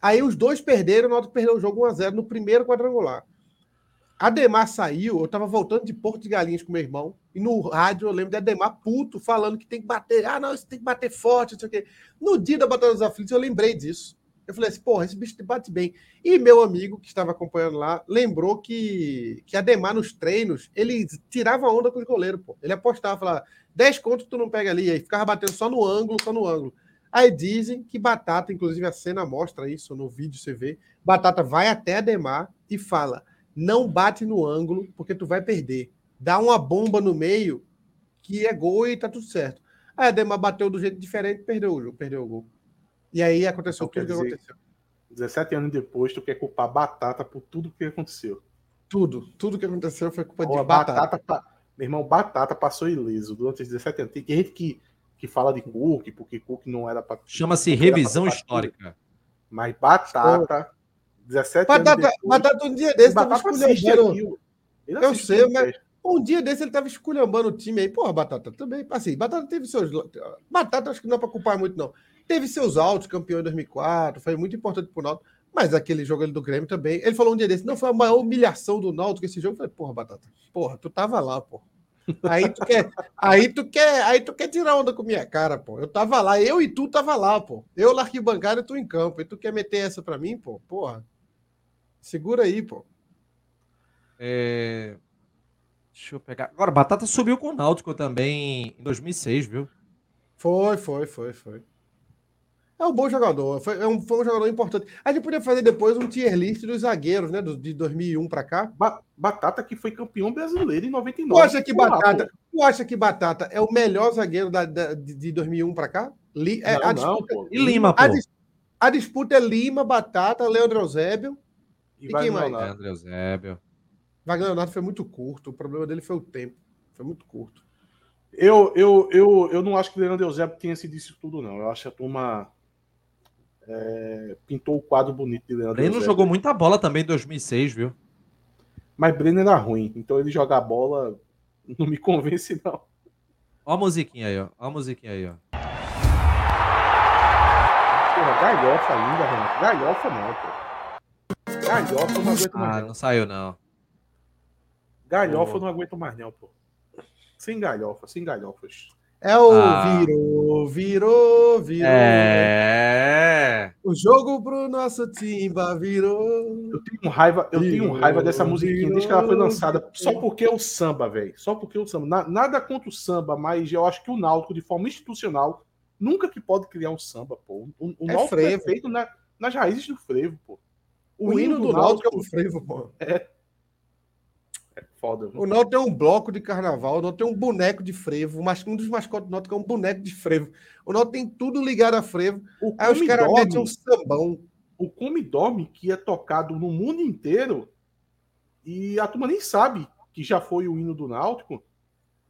Aí os dois perderam, o Náutico perdeu o jogo 1x0 no primeiro quadrangular. Ademar saiu, eu tava voltando de Porto de Galinhas com meu irmão, e no rádio eu lembro de Ademar puto falando que tem que bater, ah não, você tem que bater forte, não sei o quê. No dia da Batalha dos Aflitos eu lembrei disso. Eu falei assim, porra, esse bicho bate bem. E meu amigo que estava acompanhando lá lembrou que, que Ademar nos treinos, ele tirava onda com os goleiros, pô. Ele apostava, falava, 10 contos tu não pega ali, aí ficava batendo só no ângulo, só no ângulo. Aí dizem que Batata, inclusive a cena mostra isso no vídeo, você vê, Batata vai até Ademar e fala, não bate no ângulo, porque tu vai perder. Dá uma bomba no meio, que é gol e tá tudo certo. Aí Ademar bateu do jeito diferente, perdeu o jogo, perdeu o gol. E aí aconteceu então, tudo o que dizer, aconteceu. 17 anos depois, tu quer culpar Batata por tudo que aconteceu. Tudo, tudo que aconteceu foi culpa de Batata. batata meu irmão, Batata passou ileso durante os 17 anos. Tem gente que, que fala de Cook, porque Cook não era para. Chama-se revisão histórica. Mas Batata, 17 batata, anos depois, Batata um dia desse batata esculhambando. Eu sei, mas um dia desse ele estava esculhambando o time aí. Porra, Batata também. Assim, Batata teve seus. Batata acho que não é para culpar muito, não. Teve seus altos, campeão em 2004, foi muito importante pro Náutico. Mas aquele jogo ali do Grêmio também. Ele falou um dia desse, não foi a maior humilhação do Náutico esse jogo. Eu falei, porra, Batata, porra, tu tava lá, porra. Aí tu quer, aí tu quer, aí tu quer tirar onda com minha cara, pô. Eu tava lá, eu e tu tava lá, pô. Eu na arquibancada e tu em campo. E tu quer meter essa pra mim, pô? Porra. Segura aí, pô. É... Deixa eu pegar. Agora, Batata subiu com o Náutico também em 2006, viu? Foi, foi, foi, foi. É um bom jogador, foi, é um, foi um jogador importante. A gente podia fazer depois um tier list dos zagueiros, né? Do, de 2001 para cá. Ba Batata que foi campeão brasileiro em 99. Tu acha que Batata, tu acha que Batata é o melhor zagueiro da, da de 2001 para cá? Li, é, não, a disputa, não, E Lima, pô. A, dis, a, disputa é Lima, Batata, Leandro Eusébio e, e quem mais? Leandro Eusébio. Wagner Leonardo foi muito curto. O problema dele foi o tempo. Foi muito curto. Eu, eu, eu, eu não acho que o Leandro Eusébio tenha sido isso tudo, não. Eu acho que a turma é, pintou o quadro bonito de Leandro. Breno jogou muita bola também em 2006, viu? Mas Breno era ruim, então ele jogar bola não me convence, não. Ó a musiquinha aí, ó. Ó a musiquinha aí, ó. Porra, galhofa linda, Renato. Galhofa não, pô. Galhofa não aguento mais. Ah, não saiu, não. Galhofa eu não aguento mais, não, pô. Sem galhofa, sem galhofas. É o ah. virou, virou, virou. É. O jogo pro nosso Timba virou. Eu tenho raiva, eu virou, tenho raiva dessa musiquinha desde que ela foi lançada. Só porque é o samba, velho. Só porque é o samba. Na, nada contra o samba, mas eu acho que o Náutico, de forma institucional, nunca que pode criar um samba, pô. O, o é Náutico é frevo. é feito na, nas raízes do frevo, pô. O, o hino, hino do, do Náutico, Náutico é o frevo, pô. É. Foda. Viu? O Náutico tem um bloco de carnaval, o Náutico tem um boneco de frevo, mas um dos mascotes do Náutico é um boneco de frevo. O Náutico tem tudo ligado a frevo. O Aí os caras metem um sambão. O Come Dorme, que é tocado no mundo inteiro, e a turma nem sabe que já foi o hino do Náutico,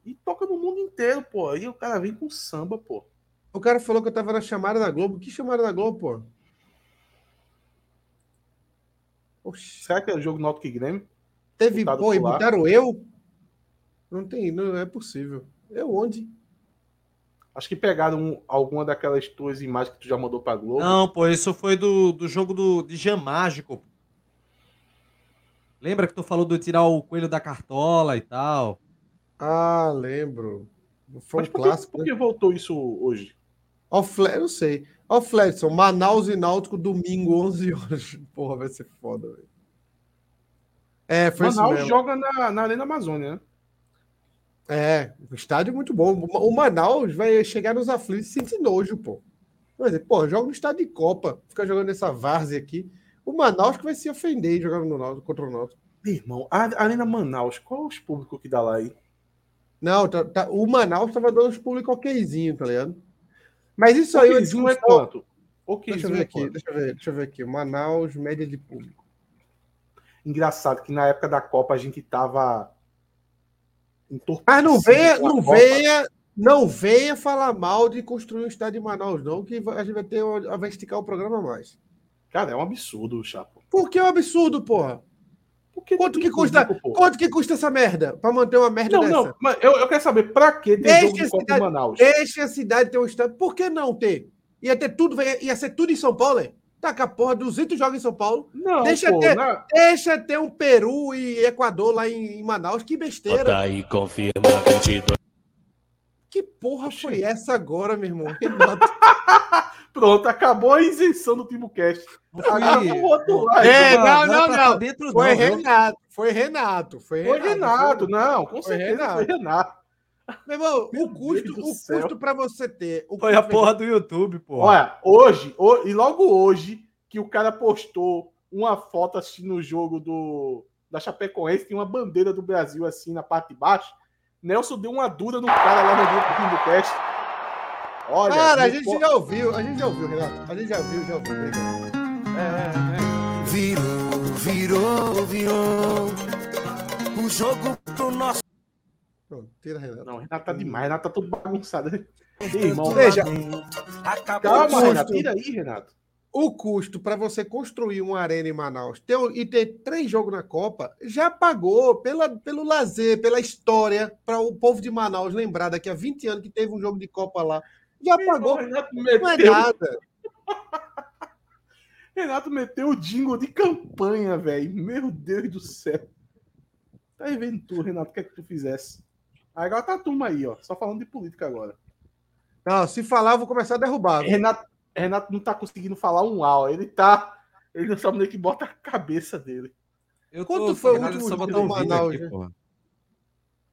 e toca no mundo inteiro, pô. Aí o cara vem com samba, pô. O cara falou que eu tava na chamada da Globo. Que chamada da Globo, pô? Oxi. Será que é o jogo Náutico e Grêmio? Teve, pô, e botaram eu? Não tem, não é possível. Eu onde? Acho que pegaram alguma daquelas tuas imagens que tu já mandou pra Globo. Não, pô, isso foi do, do jogo do, de Jean Mágico. Lembra que tu falou de tirar o coelho da cartola e tal? Ah, lembro. Foi Mas um por clássico. Que, por que né? voltou isso hoje? Ó, Fle... eu sei. Ó, Fledson, Manaus e Náutico, domingo, 11 horas. Porra, vai ser foda, velho. É, foi Manaus isso joga na, na Arena Amazônia, né? É, o estádio é muito bom. O Manaus vai chegar nos aflitos e sentir nojo, pô. Mas, pô, joga no estádio de Copa, fica jogando essa várzea aqui. O Manaus que vai se ofender jogando no Náutico contra o Náutico. Irmão, a Arena Manaus, qual é os públicos que dá lá aí? Não, tá, tá, o Manaus tava dando os públicos okzinho, tá ligado? Mas isso aí... Okzinho é quanto? Deixa eu ver é aqui, deixa eu ver, deixa eu ver aqui. Manaus, média de público. Engraçado que na época da Copa a gente tava. Mas não venha, não venha, não venha falar mal de construir um estádio em Manaus, não, que a gente vai ter vai esticar o programa mais. Cara, é um absurdo, Chapo. Por que é um absurdo, porra? Porque quanto que custa? quanto que custa essa merda para manter uma merda não, dessa? Não, mas eu, eu quero saber para que ter deixa jogo de Copa cidade, em Manaus. Deixa a cidade ter um estádio. Por que não ter? Ia ter tudo, ia ser tudo em São Paulo, hein? Taca a porra, 200 jogos em São Paulo. Não, deixa, pô, ter, não. deixa ter um Peru e Equador lá em, em Manaus. Que besteira. Bota aí, confirma 22. Que porra foi essa agora, meu irmão? Pronto, acabou a isenção do Timbucast. Vamos rotular. É, Não, não, não tá dentro, Foi não, viu? Renato, foi Renato, foi Foi Renato. Renato, não, com Foi certeza Renato. foi Renato. Meu irmão, Meu o custo, o céu. custo para você ter. o Foi a porra do YouTube, porra. Olha, hoje, ho- e logo hoje, que o cara postou uma foto assistindo o jogo do, da Chapecoense, tem uma bandeira do Brasil assim na parte de baixo. Nelson deu uma dura no cara lá no grupo do Timbucast. Olha, Cara, a gente po- já ouviu, a gente já ouviu, Renato. A gente já ouviu, já ouviu. obrigado. É, é, Virou, virou, virou. O jogo pro nosso. Pronto, tira é. Renato. Não, Renato tá demais, Renato tá todo bagunçado. Ei, irmão, Veja, Acabou calma, custo. Renato, tira aí, Renato. o custo para você construir uma arena em Manaus ter, e ter três jogos na Copa já pagou pela, pelo lazer, pela história, para o povo de Manaus lembrar daqui a 20 anos que teve um jogo de Copa lá. Já pagou. Renato Não é meteu, nada. Renato meteu o jingle de campanha, velho. Meu Deus do céu. Tá vendo tu, Renato, o que é que tu fizesse? Agora tá a turma aí, ó. Só falando de política agora. Não, se falar, eu vou começar a derrubar. Renato, Renato não tá conseguindo falar um au. Ele tá. Ele não sabe nem que bota a cabeça dele. Eu Quanto foi o Renato, último do Manaus, aqui, porra.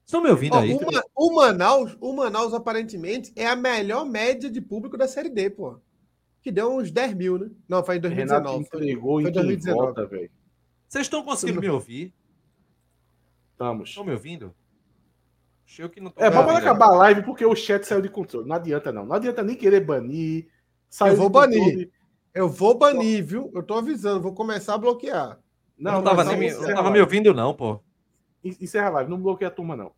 Estão me ouvindo Ó, aí? o, Ma- o Manaus, o Manaus, aparentemente, é a melhor média de público da Série D, pô. Que deu uns 10 mil, né? Não, foi em Renato 2019. entregou foi em quem 2019. vota, velho. Vocês estão conseguindo me ouvir? Estamos. Estão me ouvindo? Que não tô É, vamos ouvindo. acabar a live porque o chat saiu de controle. Não adianta, não. Não adianta nem querer banir. Saiu Eu vou controle. banir. Eu vou banir, viu? Eu tô avisando, vou começar a bloquear. Eu não, tava, nem não tava me ouvindo, não, pô. Encerra a live. Não bloqueia a turma, não.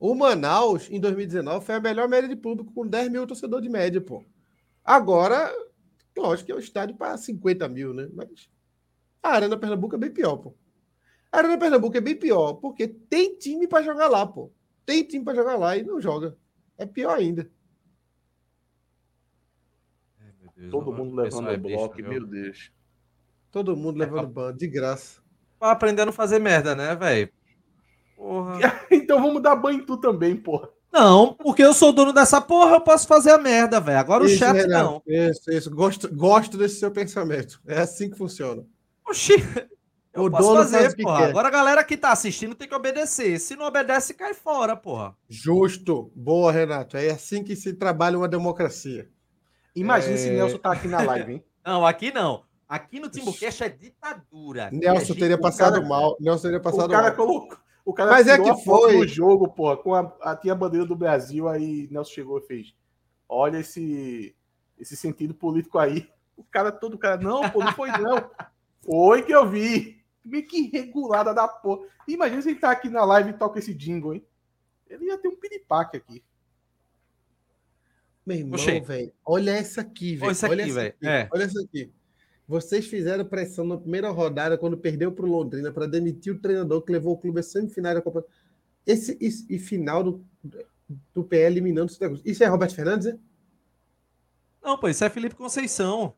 O Manaus, em 2019, foi a melhor média de público, com 10 mil torcedores de média, pô. Agora, lógico que é um estádio para 50 mil, né? Mas a Arena Pernambuco é bem pior, pô. A Arena Pernambuco é bem pior, porque tem time para jogar lá, pô. Tem time para jogar lá e não joga. É pior ainda. Deus, Todo o mundo levando é o bicho, bloco, meu Deus. Todo mundo levando ban, de graça. Vai aprendendo a fazer merda, né, velho? Porra. Então vamos dar banho em tu também, porra. Não, porque eu sou dono dessa porra, eu posso fazer a merda, velho. Agora o Isso, chat Renato, não. Isso, isso. Gosto, gosto desse seu pensamento. É assim que funciona. Oxi. Eu O posso fazer, o que porra. Agora a galera que tá assistindo tem que obedecer. Se não obedece, cai fora, porra. Justo. Boa, Renato. É assim que se trabalha uma democracia. Imagina É. se Nelson tá aqui na live, hein? Não, aqui não. Aqui no Timbucast é ditadura. Aqui Nelson é teria o passado cara- mal. Nelson teria O passado cara mal. colocou. O cara Mas é que foi. no jogo, porra, com a, a, tinha a bandeira do Brasil, aí Nelson chegou e fez. Olha esse, esse sentido político aí. O cara todo, o cara, não, pô, não foi não. Foi que eu vi. Meio que irregulada da porra. Imagina se ele tá aqui na live e toca esse jingle, hein? Ele ia ter um piripaque aqui. Meu irmão, velho. Olha essa aqui, velho. Olha aqui, velho. É. Olha essa aqui. Vocês fizeram pressão na primeira rodada quando perdeu para o Londrina para demitir o treinador que levou o clube a semifinal da Copa. Esse, esse- e final do, do PL eliminando o Santa Cruz. Isso é Roberto Fernandes, é? Não, pô, isso é Felipe Conceição.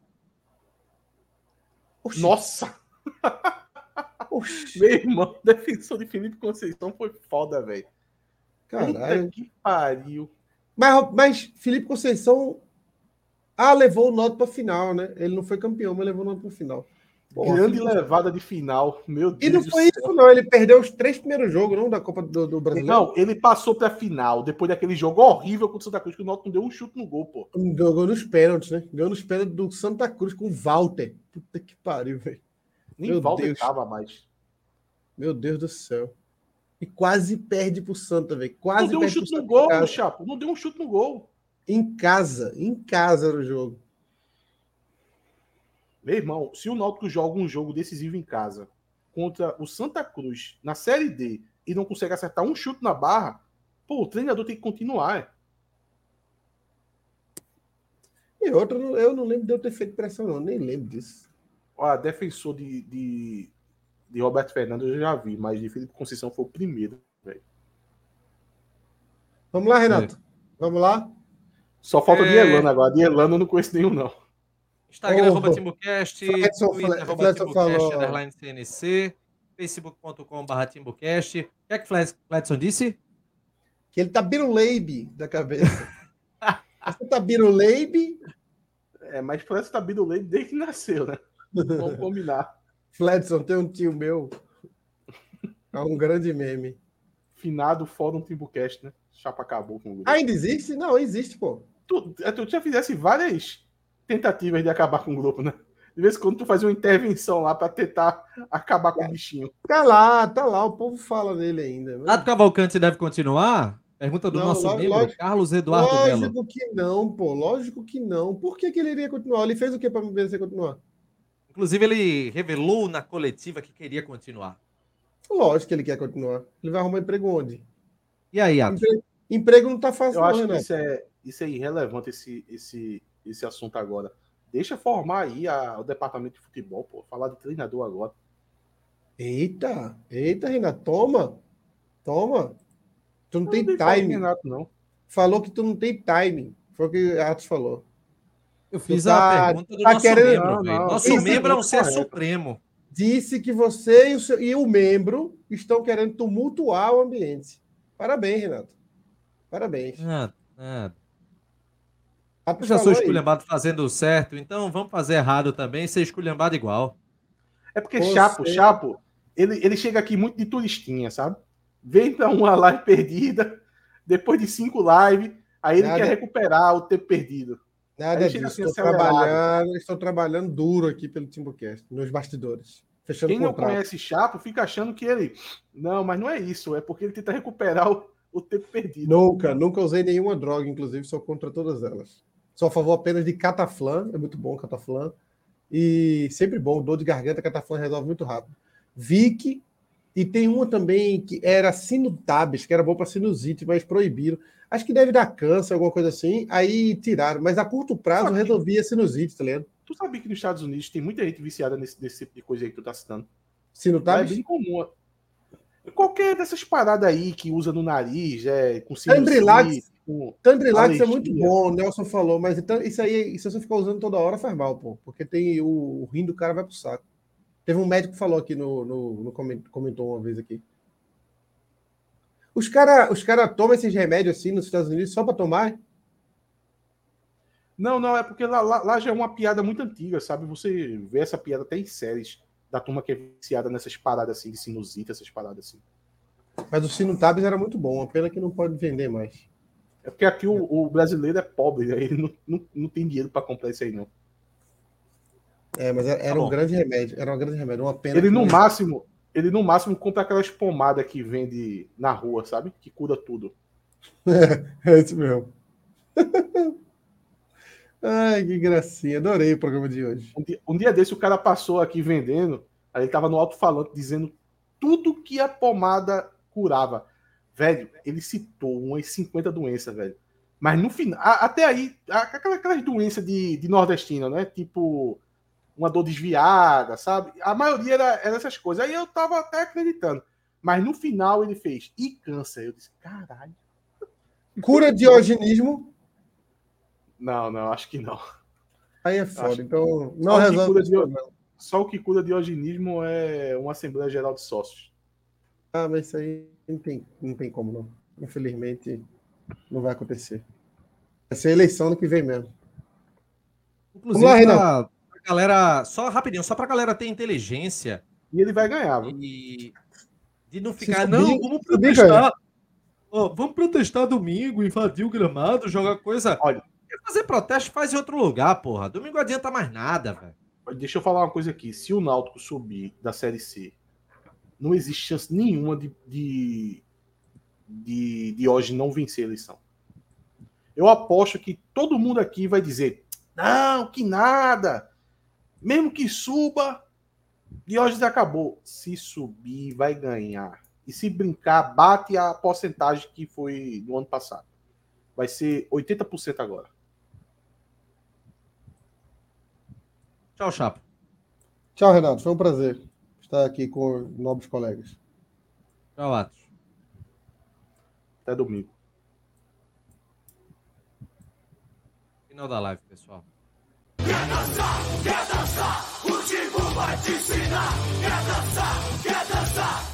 Oxi, Nossa! oxi, Meu irmão, defensor de Felipe Conceição foi foda, velho. caralho. Puta que pariu. Mas, mas Felipe Conceição. Ah, levou o Noto para final, né? Ele não foi campeão, mas levou o Noto para final. Porra, Grande Felipe- levada de final. Meu Deus E não foi céu. isso, não. Ele perdeu os três primeiros jogos, não, da Copa do, do Brasileiro. Não, ele passou pra final depois daquele jogo horrível contra o Santa Cruz, que o Norte não deu um chute no gol, pô. Ganhou nos pênaltis, né? Ganhou nos pênaltis do Santa Cruz com o Walter. Puta que pariu, velho. Nem Meu Deus. tava mais. Meu Deus do céu. E quase perde pro Santa, velho. Não Quase deu um chute no gol. Chapo. Não deu um chute no gol. Em casa, em casa era o jogo. Meu irmão, se o Náutico joga um jogo decisivo em casa contra o Santa Cruz na Série D e não consegue acertar um chute na barra, pô, o treinador tem que continuar. é. E outra, não- eu não lembro de eu ter feito pressão, não. Nem lembro disso. Ó, defensor de, de, de Roberto Fernandes eu já vi, mas de Felipe Conceição foi o primeiro. Vamos lá, Renato. Vamos lá. Só falta É. de Elano agora. De Elano eu não conheço nenhum, não. Instagram, Ô, arroba Timbucast, Twitter, arroba Timbucast, underline CNC, facebook.com.br Timbucast. O que é que Fle- Fledson disse? Que ele tá biruleibe da cabeça. Você tá biruleibe É, mas parece que tá Biruleiro desde que nasceu, né? Vamos combinar. Fledson, tem um tio meu. É um grande meme. Finado Fórum Timbucast, né? Chapa acabou com o grupo. Ainda existe? Não, existe, pô. Tu, é, tu já fizesse várias tentativas de acabar com o grupo, né? De vez em quando tu fazia uma intervenção lá pra tentar acabar com o bichinho. Tá lá, tá lá, o povo fala nele ainda. Nato Cavalcante deve continuar? Pergunta do Não, nosso lógico- membro, lógico- Carlos Eduardo. Lógico que não, pô. Lógico que não. Por que, que ele iria continuar? Ele fez o que pra me vencer continuar? Inclusive, ele revelou na coletiva que queria continuar. Lógico que ele quer continuar. Ele vai arrumar emprego onde? E aí, Atos? Emprego, emprego não tá fácil, Eu não, acho que Renato. isso é, isso é irrelevante, esse, esse, esse assunto agora. Deixa formar aí a- o departamento de futebol, pô. Falar de treinador agora. Eita, eita, Renato. Toma. Toma. Tu não Eu tem time. Renato, não. Falou que tu não tem timing. Foi o que Atos falou. Eu fiz tá- a pergunta do tá nosso querendo- membro, Não, não, Nosso isso membro é um ser supremo. Disse que você e o, seu- e o membro estão querendo tumultuar o ambiente. Parabéns, Renato. Parabéns. Ah, ah. Atos Eu já sou falou aí. esculhambado fazendo certo, então vamos fazer errado também, ser esculhambado igual. É porque Você- Chapo, Chapo, ele, ele chega aqui muito de turistinha, sabe? Vem pra uma live perdida, depois de cinco lives, aí ele Nada. quer recuperar o tempo perdido. Nada disso. assim, Estou trabalhando, estou trabalhando duro aqui pelo Timbucast, nos bastidores. Fechando Quem não contrato. conhece Chapo fica achando que ele. Não, mas não é isso, é porque ele tenta recuperar o, o tempo perdido. Nunca, nunca usei nenhuma droga, inclusive sou contra todas elas. Sou a favor apenas de cataflã, é muito bom cataflã. E sempre bom, dor de garganta, cataflã resolve muito rápido. Vic, e tem uma também que era sinutabis, que era bom para sinusite, mas proibiram. Acho que deve dar câncer, alguma coisa assim, aí tiraram. Mas a curto prazo que- resolvia sinusite, tá ligado? Tu sabia que nos Estados Unidos tem muita gente viciada nesse, nesse tipo de coisa aí que tu tá citando? Lá é bem comum. Qualquer dessas paradas aí que usa no nariz, é, com sinusite, com... Tandrilax é muito bom, o Nelson falou, mas então, isso aí, se você ficar usando toda hora, faz mal, pô. Porque tem o, o rim do cara vai pro saco. Teve um médico que falou aqui no, no, no coment- comentou uma vez aqui. Os caras os cara tomam esses remédios assim nos Estados Unidos só para tomar? Não, não, é porque lá, lá- lá já é uma piada muito antiga, sabe? Você vê essa piada até em séries da turma que é viciada nessas paradas assim, de sinusite, essas paradas assim. Mas o Sinutabis era muito bom, a pena que não pode vender mais. É porque aqui o, o brasileiro é pobre, né? ele não, não, não tem dinheiro para comprar isso aí, não. É, mas era, era Tá um grande remédio, era um grande remédio, uma pena. Ele que no não- máximo, ele no máximo compra aquelas pomadas que vende na rua, sabe? Que cura tudo. É isso mesmo. Ai, que gracinha. Adorei o programa de hoje. Um dia, um dia desse o cara passou aqui vendendo, aí ele tava no alto-falante dizendo tudo que a pomada curava. Velho, ele citou umas 50 doenças, velho. Mas no final, até aí, aquelas, aquelas doenças de, de nordestina, né? Tipo, uma dor desviada, sabe? A maioria era, era essas coisas. Aí eu tava até acreditando. Mas no final ele fez, e câncer. Eu disse, caralho. Cura diogenismo, Não, não, acho que não. aí é foda. Acho- Então, não Só que resolve. Só o que cura diogenismo é uma Assembleia Geral de Sócios. Ah, mas isso aí não tem, não tem como, não. Infelizmente, não vai acontecer. Vai ser eleição no que vem mesmo. Inclusive, Vamos lá, pra galera, só rapidinho, só pra galera ter inteligência E ele vai ganhar, e de não ficar, subir- não, vamos protestar. Vamos protestar domingo, invadir o gramado, jogar coisa. Olha. Quer fazer protesto, faz em outro lugar, porra. Domingo adianta mais nada, velho. Deixa eu falar uma coisa aqui. Se o Náutico subir da Série C, não existe chance nenhuma de, de, de, de hoje não vencer a eleição. Eu aposto que todo mundo aqui vai dizer: não, que nada. Mesmo que suba, hoje acabou. Se subir, vai ganhar. E se brincar, bate a porcentagem que foi do ano passado. Vai ser 80% agora. Tchau, Chapo. Tchau, Renato. Foi um prazer estar aqui com nobres colegas. Tchau, Atos. Até domingo. Final da live, pessoal. Quer dançar, quer dançar, o Tigo vai te ensinar. Quer dançar, quer dançar,